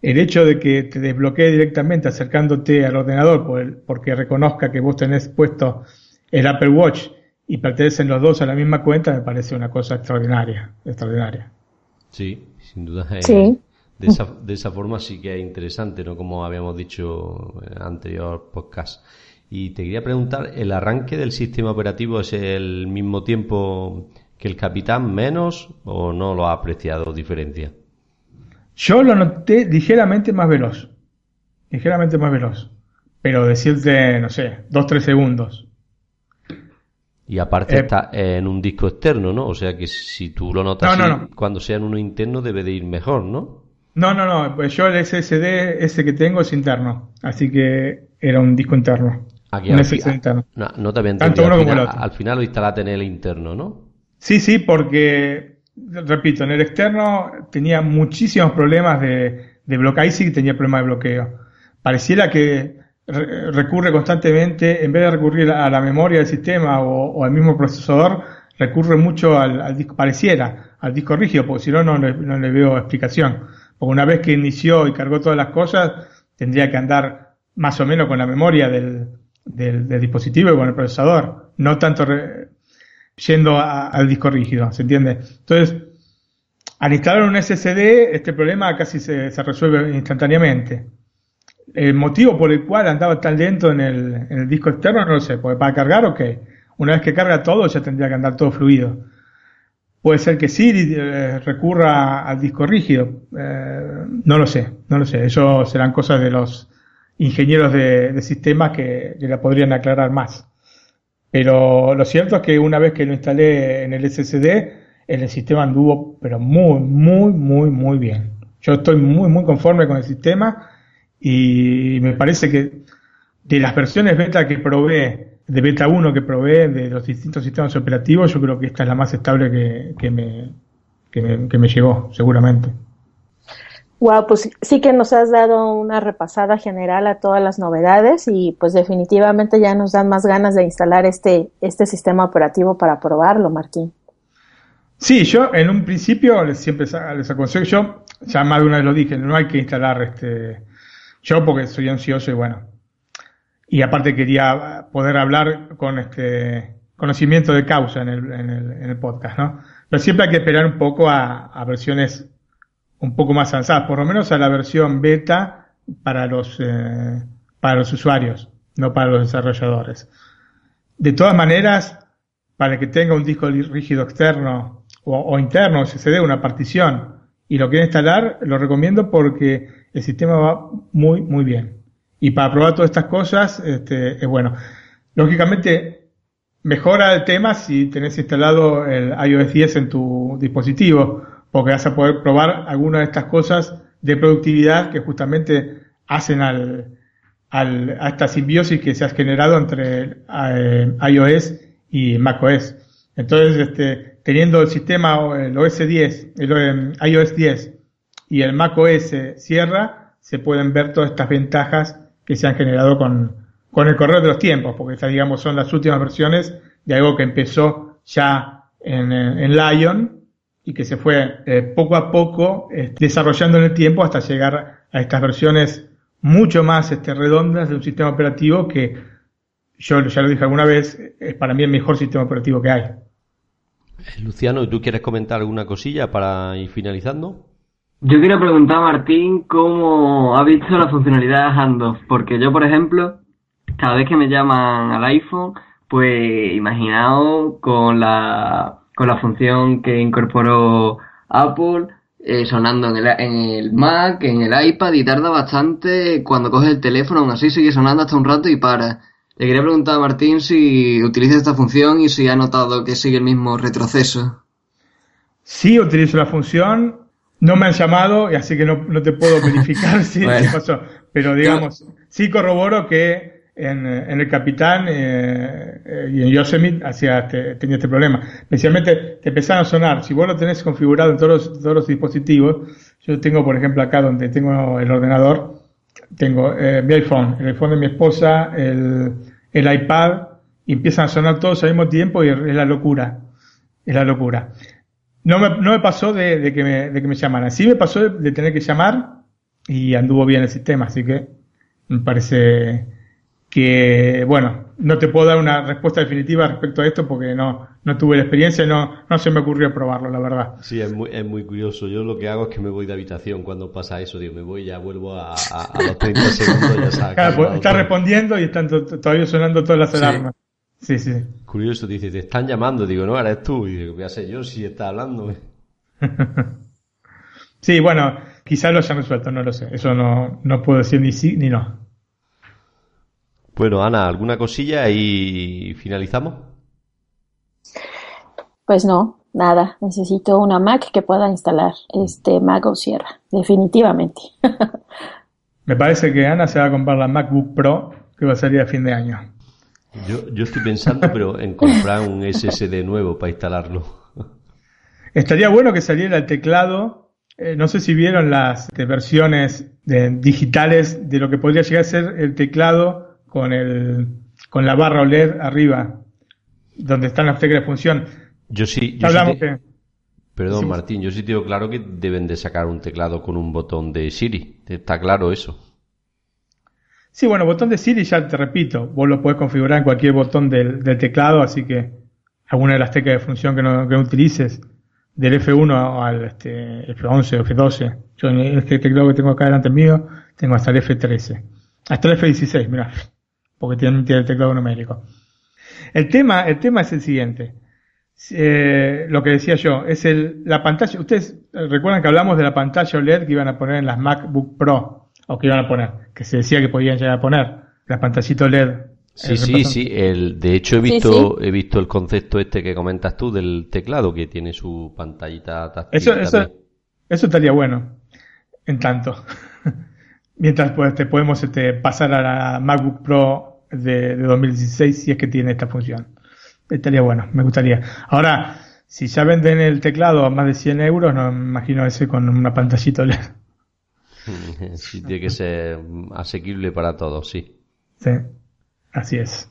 el hecho de que te desbloquee directamente acercándote al ordenador porque reconozca que vos tenés puesto el Apple Watch y pertenecen los dos a la misma cuenta me parece una cosa extraordinaria, extraordinaria. Sí, sin duda. Eh, de, esa, de esa forma sí que es interesante, ¿no? Como habíamos dicho en el anterior podcast. Y te quería preguntar, ¿el arranque del sistema operativo es el mismo tiempo que el capitán menos o no lo ha apreciado diferencia? Yo lo noté ligeramente más veloz. Ligeramente más veloz. Pero decirte, no sé, dos, tres segundos. Y aparte eh, está en un disco externo, ¿no? O sea que si tú lo notas cuando sea en uno interno debe de ir mejor, ¿no? No, no, no, pues yo el SSD ese que tengo es interno, así que era un disco interno. Aquí un al, SSD fi- interno. no, no te había Tanto uno Al como el final, otro. al final lo instalaste en el interno, ¿no? Sí, sí, porque, repito, en el externo tenía muchísimos problemas de, de bloqueo, sí tenía problemas de bloqueo. Pareciera que re- recurre constantemente, en vez de recurrir a la memoria del sistema o, o al mismo procesador, recurre mucho al, al disco, pareciera, al disco rígido, porque si no, no le, no le veo explicación. Porque una vez que inició y cargó todas las cosas, tendría que andar más o menos con la memoria del, del, dispositivo y con el procesador, no tanto re- yendo a- al disco rígido, ¿se entiende? Entonces, al instalar un SSD, este problema casi se, resuelve instantáneamente. El motivo por el cual andaba tan lento en el, en el disco externo no lo sé, porque para cargar, ok. Una vez que carga todo, ya tendría que andar todo fluido. Puede ser que sí eh, recurra al disco rígido. Eh, no lo sé, no lo sé. Eso serán cosas de los ingenieros de, de sistemas que, que la podrían aclarar más. Pero lo cierto es que una vez que lo instalé en el SSD, el sistema anduvo, pero muy, muy, muy, muy bien. Yo estoy muy, muy conforme con el sistema y me parece que de las versiones beta que probé, de beta 1 que probé de los distintos sistemas operativos, yo creo que esta es la más estable que, que me, que me, que me llegó, seguramente. Wow, pues sí que nos has dado una repasada general a todas las novedades y pues definitivamente ya nos dan más ganas de instalar este, este sistema operativo para probarlo, Martín. Sí, yo en un principio les siempre les aconsejo, yo ya más de una vez lo dije, no hay que instalar este, yo porque soy ansioso y bueno, y aparte quería poder hablar con este conocimiento de causa en el, en el, en el podcast, ¿no? Pero siempre hay que esperar un poco a versiones un poco más avanzadas, por lo menos a la versión beta para los, eh, para los usuarios, no para los desarrolladores. De todas maneras, para que tenga un disco rígido externo o, interno, SSD, una partición, y lo quiere instalar, lo recomiendo porque el sistema va muy, muy bien. Y para probar todas estas cosas, este, es bueno. Lógicamente, mejora el tema si tenés instalado el iOS 10 en tu dispositivo, porque vas a poder probar algunas de estas cosas de productividad que justamente hacen al, al, a esta simbiosis que se ha generado entre eh, iOS y macOS. Entonces, este, teniendo el sistema, el OS 10, el eh, iOS 10 y el macOS Sierra, se pueden ver todas estas ventajas que se han generado con, con el correr de los tiempos, porque estas, digamos, son las últimas versiones de algo que empezó ya en, en Lion y que se fue eh, poco a poco eh, desarrollando en el tiempo hasta llegar a estas versiones mucho más este, redondas de un sistema operativo que yo ya lo dije alguna vez, es para mí el mejor sistema operativo que hay. Eh, Luciano, ¿y tú quieres comentar alguna cosilla para ir finalizando? Yo quiero preguntar a Martín cómo ha visto la funcionalidad de handoff, porque yo, por ejemplo, cada vez que me llaman al iPhone, pues imaginaos con la, con la función que incorporó Apple, eh, sonando en el, en el Mac, en el iPad, y tarda bastante cuando coges el teléfono, aún así sigue sonando hasta un rato y para. Le quería preguntar a Martín si utiliza esta función y si ha notado que sigue el mismo retroceso. Sí utilizo la función, no me han llamado, y así que no, no te puedo verificar si Bueno. pasó. Pero digamos, sí corroboro que en, eh, en el Capitán eh, eh, y en Yosemite hacía este- tenía este problema. Especialmente te empezaron a sonar. Si vos lo tenés configurado en todos los, todos los dispositivos, yo tengo, por ejemplo, acá donde tengo el ordenador, tengo eh, mi iPhone, el iPhone de mi esposa, el, el iPad, y empiezan a sonar todos al mismo tiempo y es la locura. Es la locura. No me, no me pasó de, de que me, de que me llamaran. Sí me pasó de, de tener que llamar y anduvo bien el sistema, así que me parece que, bueno, no te puedo dar una respuesta definitiva respecto a esto porque no, no tuve la experiencia y no, no se me ocurrió probarlo, la verdad. Sí, es muy, es muy curioso. Yo lo que hago es que me voy de habitación cuando pasa eso. Digo, me voy y ya vuelvo a, a, a los 30 segundos. Ya se ha Claro, pues, está respondiendo y están to- todavía sonando todas las Sí. alarmas. Sí, sí. Curioso, dice, te están llamando. Digo, no, eres tú. Y digo, voy a ser yo si está hablando. Sí, bueno, quizás lo hayan resuelto, no lo sé. Eso no, no puedo decir ni sí ni no. Bueno, Ana, ¿alguna cosilla y finalizamos? Pues no, nada. Necesito una Mac que pueda instalar este Mac o Sierra, definitivamente. Me parece que Ana se va a comprar la MacBook Pro que va a salir a fin de año. Yo, yo estoy pensando, pero en comprar un SSD nuevo para instalarlo. Estaría bueno que saliera el teclado. Eh, no sé si vieron las este, versiones de- digitales de lo que podría llegar a ser el teclado con el con la barra OLED arriba, donde están las teclas de función. Yo sí, yo sí hablamos te- que perdón sí. Martín, yo sí tengo claro que deben de sacar un teclado con un botón de Siri. Está claro eso. Sí, bueno, botón de Siri ya te repito, vos lo podés configurar en cualquier botón del, del teclado, así que alguna de las teclas de función que no, que no utilices, del F1 al este, F11 o F12. Yo en este teclado que tengo acá delante mío, tengo hasta el F13. Hasta el F16, mira, porque tiene, tiene el teclado numérico. El tema, el tema es el siguiente. Eh, lo que decía yo, es el, la pantalla. Ustedes recuerdan que hablamos de la pantalla OLED que iban a poner en las MacBook Pro, o que iban a poner, que se decía que podían llegar a poner, la pantallita OLED. Sí, eh, sí, sí. El, de hecho, he Sí, visto, he visto el concepto este que comentas tú del teclado que tiene su pantallita táctil Eso, eso, también. eso estaría bueno, en tanto. Mientras pues, te podemos este, pasar a la MacBook Pro de, de 2016 si es que tiene esta función. Estaría bueno, me gustaría. Ahora, si ya venden el teclado a más de 100 euros, no me imagino ese con una pantallita OLED. Sí, tiene que ser asequible para todos, sí. Sí, así es.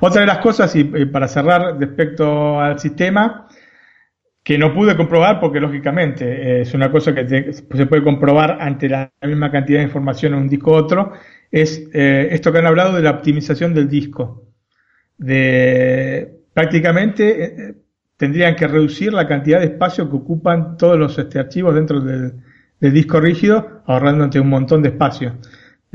Otra de las cosas, y, y para cerrar respecto al sistema, que no pude comprobar porque lógicamente eh, es una cosa que se puede comprobar ante la misma cantidad de información en un disco u otro, es eh, esto que han hablado de la optimización del disco. De prácticamente eh, tendrían que reducir la cantidad de espacio que ocupan todos los este, archivos dentro del, del disco rígido, ahorrándote un montón de espacio.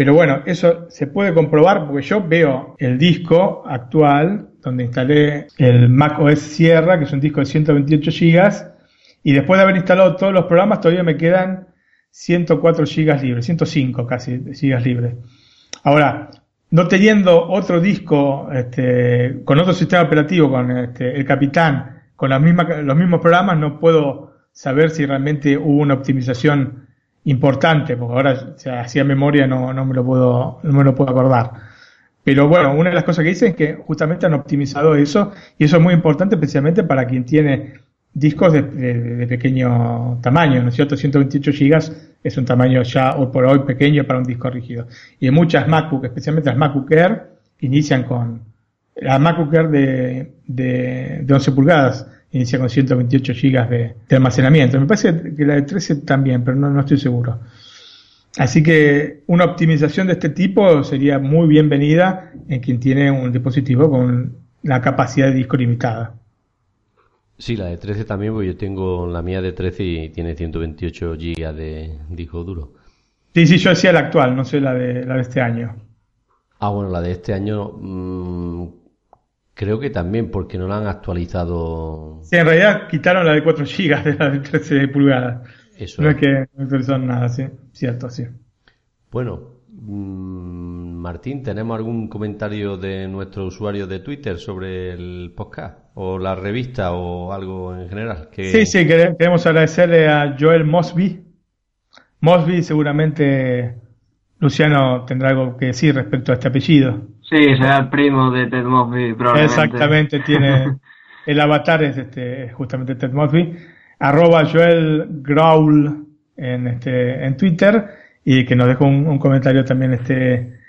Pero bueno, eso se puede comprobar porque yo veo el disco actual donde instalé el Mac OS Sierra, que es un disco de 128 GB, y después de haber instalado todos los programas todavía me quedan 104 GB libres, 105 casi GB libres. Ahora, no teniendo otro disco este, con otro sistema operativo, con este, el Capitán, con los mismos programas, no puedo saber si realmente hubo una optimización importante, porque ahora si hacía memoria no, no me lo puedo, no me lo puedo acordar. Pero bueno, una de las cosas que dicen es que justamente han optimizado eso, y eso es muy importante especialmente para quien tiene discos de, de- de pequeño tamaño, ¿no es cierto? 128 gigas es un tamaño ya hoy por hoy pequeño para un disco rígido. Y muchas MacBook, especialmente las MacBook Air, inician con, la MacBook Air de, de, de 11 pulgadas inicia con 128 gigas de, de almacenamiento. Me parece que la de 13 también, pero no, no estoy seguro. Así que una optimización de este tipo sería muy bienvenida en quien tiene un dispositivo con la capacidad de disco limitada. Sí, la de 13 también, porque yo tengo la mía de 13 y tiene 128 GB de disco duro. Sí, sí, yo decía la actual, no sé la de, la de este año. Ah, bueno, la de este año mm, creo que también, porque no la han actualizado. Sí, en realidad quitaron la de 4 gigas de la de 13 pulgadas. Eso No es. es que no actualizaron nada, sí, cierto, sí. Bueno, mm, Martín, ¿tenemos algún comentario de nuestro usuario de Twitter sobre el podcast? ¿O la revista o algo en general? Que... Sí, sí, quere- queremos agradecerle a Joel Mosby. Mosby, seguramente Luciano tendrá algo que decir respecto a este apellido. Sí, será el primo de Ted Mosby, probablemente. Exactamente, tiene el avatar es este, es justamente Ted Mosby. Arroba Joel Graul en, este, en Twitter y que nos dejó un, un comentario también este,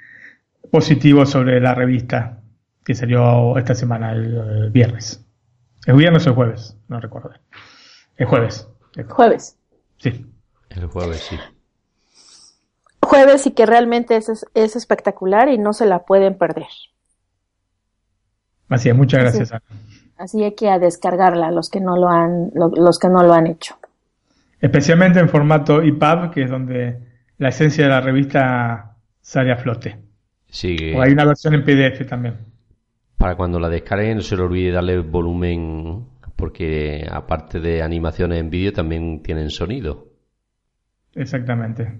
positivo sobre la revista que salió esta semana, el, el viernes. ¿El viernes o el jueves? No recuerdo. El jueves. Jueves. Sí. El jueves, sí. Jueves y que realmente es, es espectacular y no se la pueden perder. Así es, muchas gracias. Sí. Ana. Así hay que a descargarla los que no lo han, lo- los que no lo han hecho. Especialmente en formato EPUB, que es donde la esencia de la revista sale a flote. Sí, O hay una versión en PDF también. para cuando la descarguen no se le olvide darle volumen, porque aparte de animaciones en vídeo también tienen sonido. Exactamente.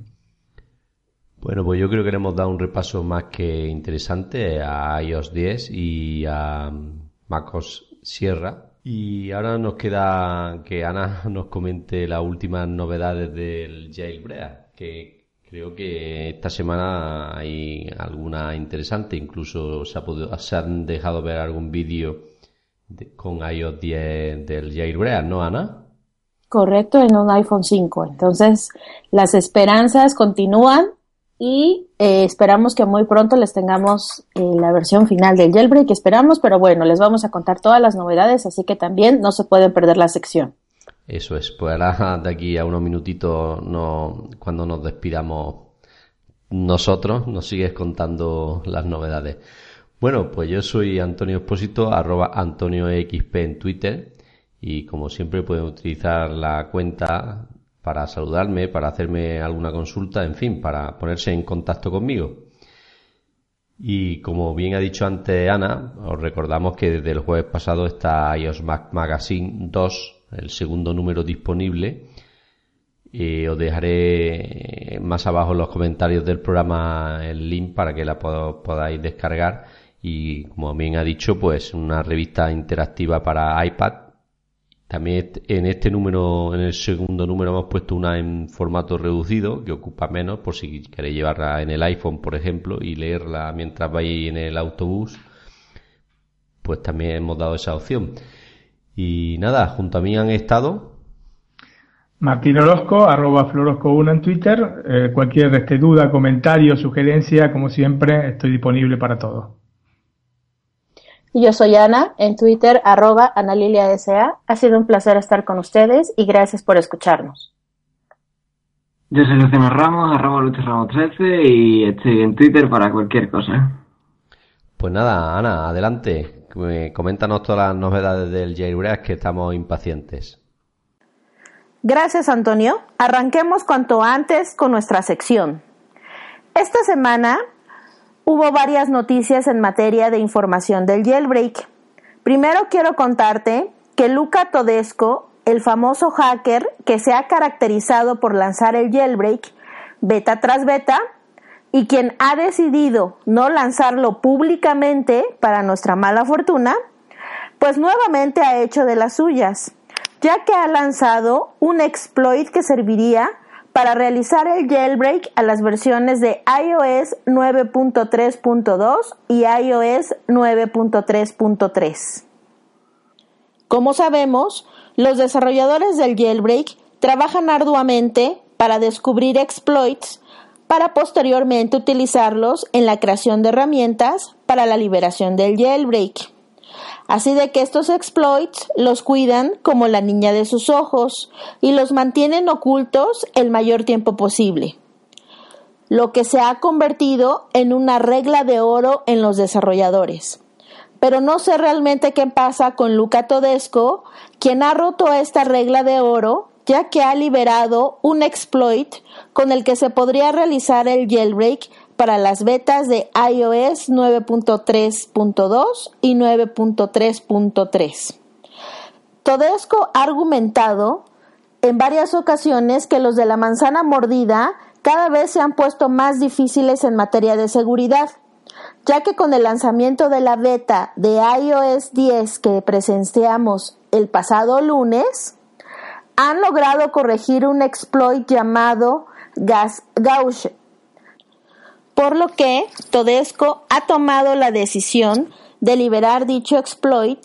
Bueno, pues yo creo que le hemos dado un repaso más que interesante a iOS 10 y a MacOS Sierra Y ahora nos queda que Ana nos comente las últimas novedades del jailbreak, que creo que esta semana hay alguna interesante, incluso se, se han dejado ver algún vídeo con iOS 10 del jailbreak, ¿no, Ana? Correcto, en un iPhone 5. Entonces, las esperanzas continúan y eh, esperamos que muy pronto les tengamos eh, la versión final del jailbreak, esperamos, pero bueno, les vamos a contar todas las novedades, así que también no se pueden perder la sección. Eso es, pues ahora de aquí a unos minutitos, no, cuando nos despidamos nosotros, nos sigues contando las novedades. Bueno, pues yo soy Antonio Expósito, arroba Antonio XP en Twitter y como siempre pueden utilizar la cuenta para saludarme, para hacerme alguna consulta, en fin, para ponerse en contacto conmigo. Y como bien ha dicho antes Ana, os recordamos que desde el jueves pasado está iOS Mac Magazine 2, el segundo número disponible. Os dejaré más abajo en los comentarios del programa el link para que la podáis descargar. Y como bien ha dicho, pues una revista interactiva para iPad también en este número, en el segundo número hemos puesto una en formato reducido que ocupa menos por si queréis llevarla en el iPhone, por ejemplo, y leerla mientras vais en el autobús. Pues también hemos dado esa opción. Y nada, junto a mí han estado Martín Orozco, arroba Florosco1 en Twitter. Eh, cualquier este, duda, comentario, sugerencia, como siempre, estoy disponible para todo. Y yo soy Ana, en Twitter, arroba AnaliliaSA. Ha sido un placer estar con ustedes y gracias por escucharnos. Yo soy Luciano Ramos, arroba Lucho Ramos 13 y estoy en Twitter para cualquier cosa. Pues nada, Ana, adelante. Coméntanos todas las novedades del jailbreak que estamos impacientes. Gracias, Antonio. Arranquemos cuanto antes con nuestra sección. Esta semana hubo varias noticias en materia de información del jailbreak. Primero quiero contarte que Luca Todesco, el famoso hacker que se ha caracterizado por lanzar el jailbreak beta tras beta, y quien ha decidido no lanzarlo públicamente para nuestra mala fortuna, pues nuevamente ha hecho de las suyas, ya que ha lanzado un exploit que serviría para realizar el jailbreak a las versiones de iOS 9.3.2 y iOS 9.3.3. Como sabemos, los desarrolladores del jailbreak trabajan arduamente para descubrir exploits para posteriormente utilizarlos en la creación de herramientas para la liberación del jailbreak. Así de que estos exploits los cuidan como la niña de sus ojos y los mantienen ocultos el mayor tiempo posible, lo que se ha convertido en una regla de oro en los desarrolladores. Pero no sé realmente qué pasa con Luca Todesco, quien ha roto esta regla de oro ya que ha liberado un exploit con el que se podría realizar el jailbreak para las betas de iOS 9.3.2 y 9.3.3. Todesco ha argumentado en varias ocasiones que los de la manzana mordida cada vez se han puesto más difíciles en materia de seguridad, ya que con el lanzamiento de la beta de iOS 10 que presenciamos el pasado lunes, han logrado corregir un exploit llamado Gauche, por lo que Todesco ha tomado la decisión de liberar dicho exploit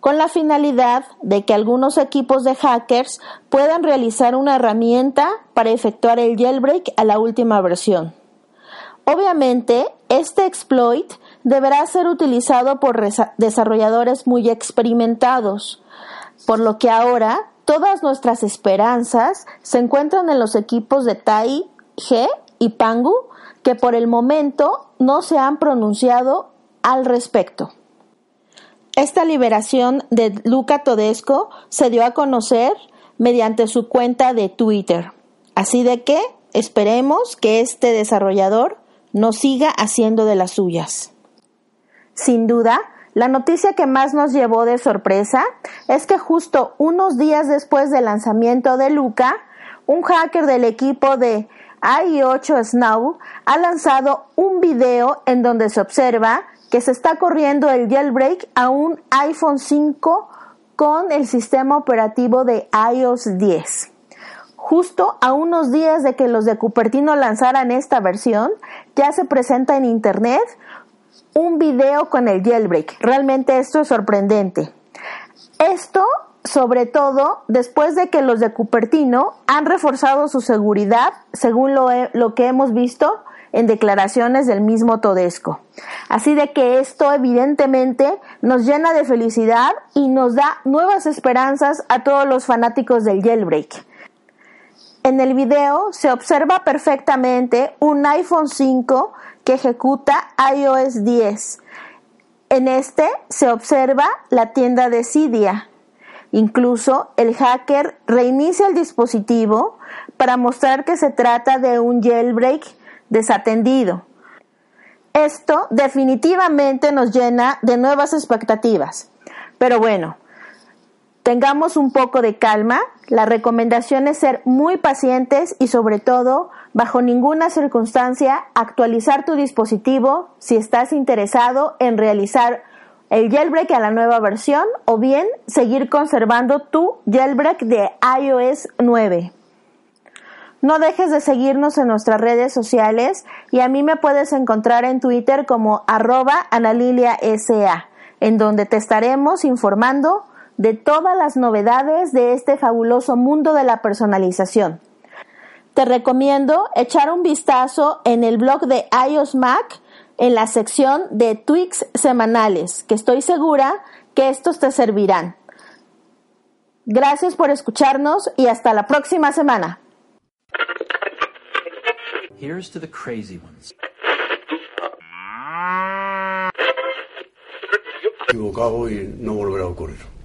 con la finalidad de que algunos equipos de hackers puedan realizar una herramienta para efectuar el jailbreak a la última versión. Obviamente, este exploit deberá ser utilizado por desarrolladores muy experimentados, por lo que ahora todas nuestras esperanzas se encuentran en los equipos de Tai, G y Pangu que por el momento no se han pronunciado al respecto. Esta liberación de Luca Todesco se dio a conocer mediante su cuenta de Twitter. Así de que esperemos que este desarrollador no siga haciendo de las suyas. Sin duda, la noticia que más nos llevó de sorpresa es que justo unos días después del lanzamiento de Luca, un hacker del equipo de AI8 Snow ha lanzado un video en donde se observa que se está corriendo el jailbreak a un iPhone 5 con el sistema operativo de iOS 10. Justo a unos días de que los de Cupertino lanzaran esta versión, ya se presenta en internet un video con el jailbreak. Realmente esto es sorprendente. Esto sobre todo después de que los de Cupertino han reforzado su seguridad, según lo, lo, que hemos visto en declaraciones del mismo Todesco. Así de que esto evidentemente nos llena de felicidad y nos da nuevas esperanzas a todos los fanáticos del jailbreak. En el video se observa perfectamente un iPhone 5 que ejecuta iOS 10. En este se observa la tienda de Cydia. Incluso el hacker reinicia el dispositivo para mostrar que se trata de un jailbreak desatendido. Esto definitivamente nos llena de nuevas expectativas. Pero bueno, tengamos un poco de calma. La recomendación es ser muy pacientes y sobre todo, bajo ninguna circunstancia, actualizar tu dispositivo si estás interesado en realizar el jailbreak a la nueva versión o bien seguir conservando tu jailbreak de iOS 9. No dejes de seguirnos en nuestras redes sociales y a mí me puedes encontrar en Twitter como arroba analiliasa, en donde te estaremos informando de todas las novedades de este fabuloso mundo de la personalización. Te recomiendo echar un vistazo en el blog de iOS Mac en la sección de tweaks semanales, que estoy segura que estos te servirán. Gracias por escucharnos y hasta la próxima semana. Here's to the crazy ones. equivocado y no volverá a ocurrir.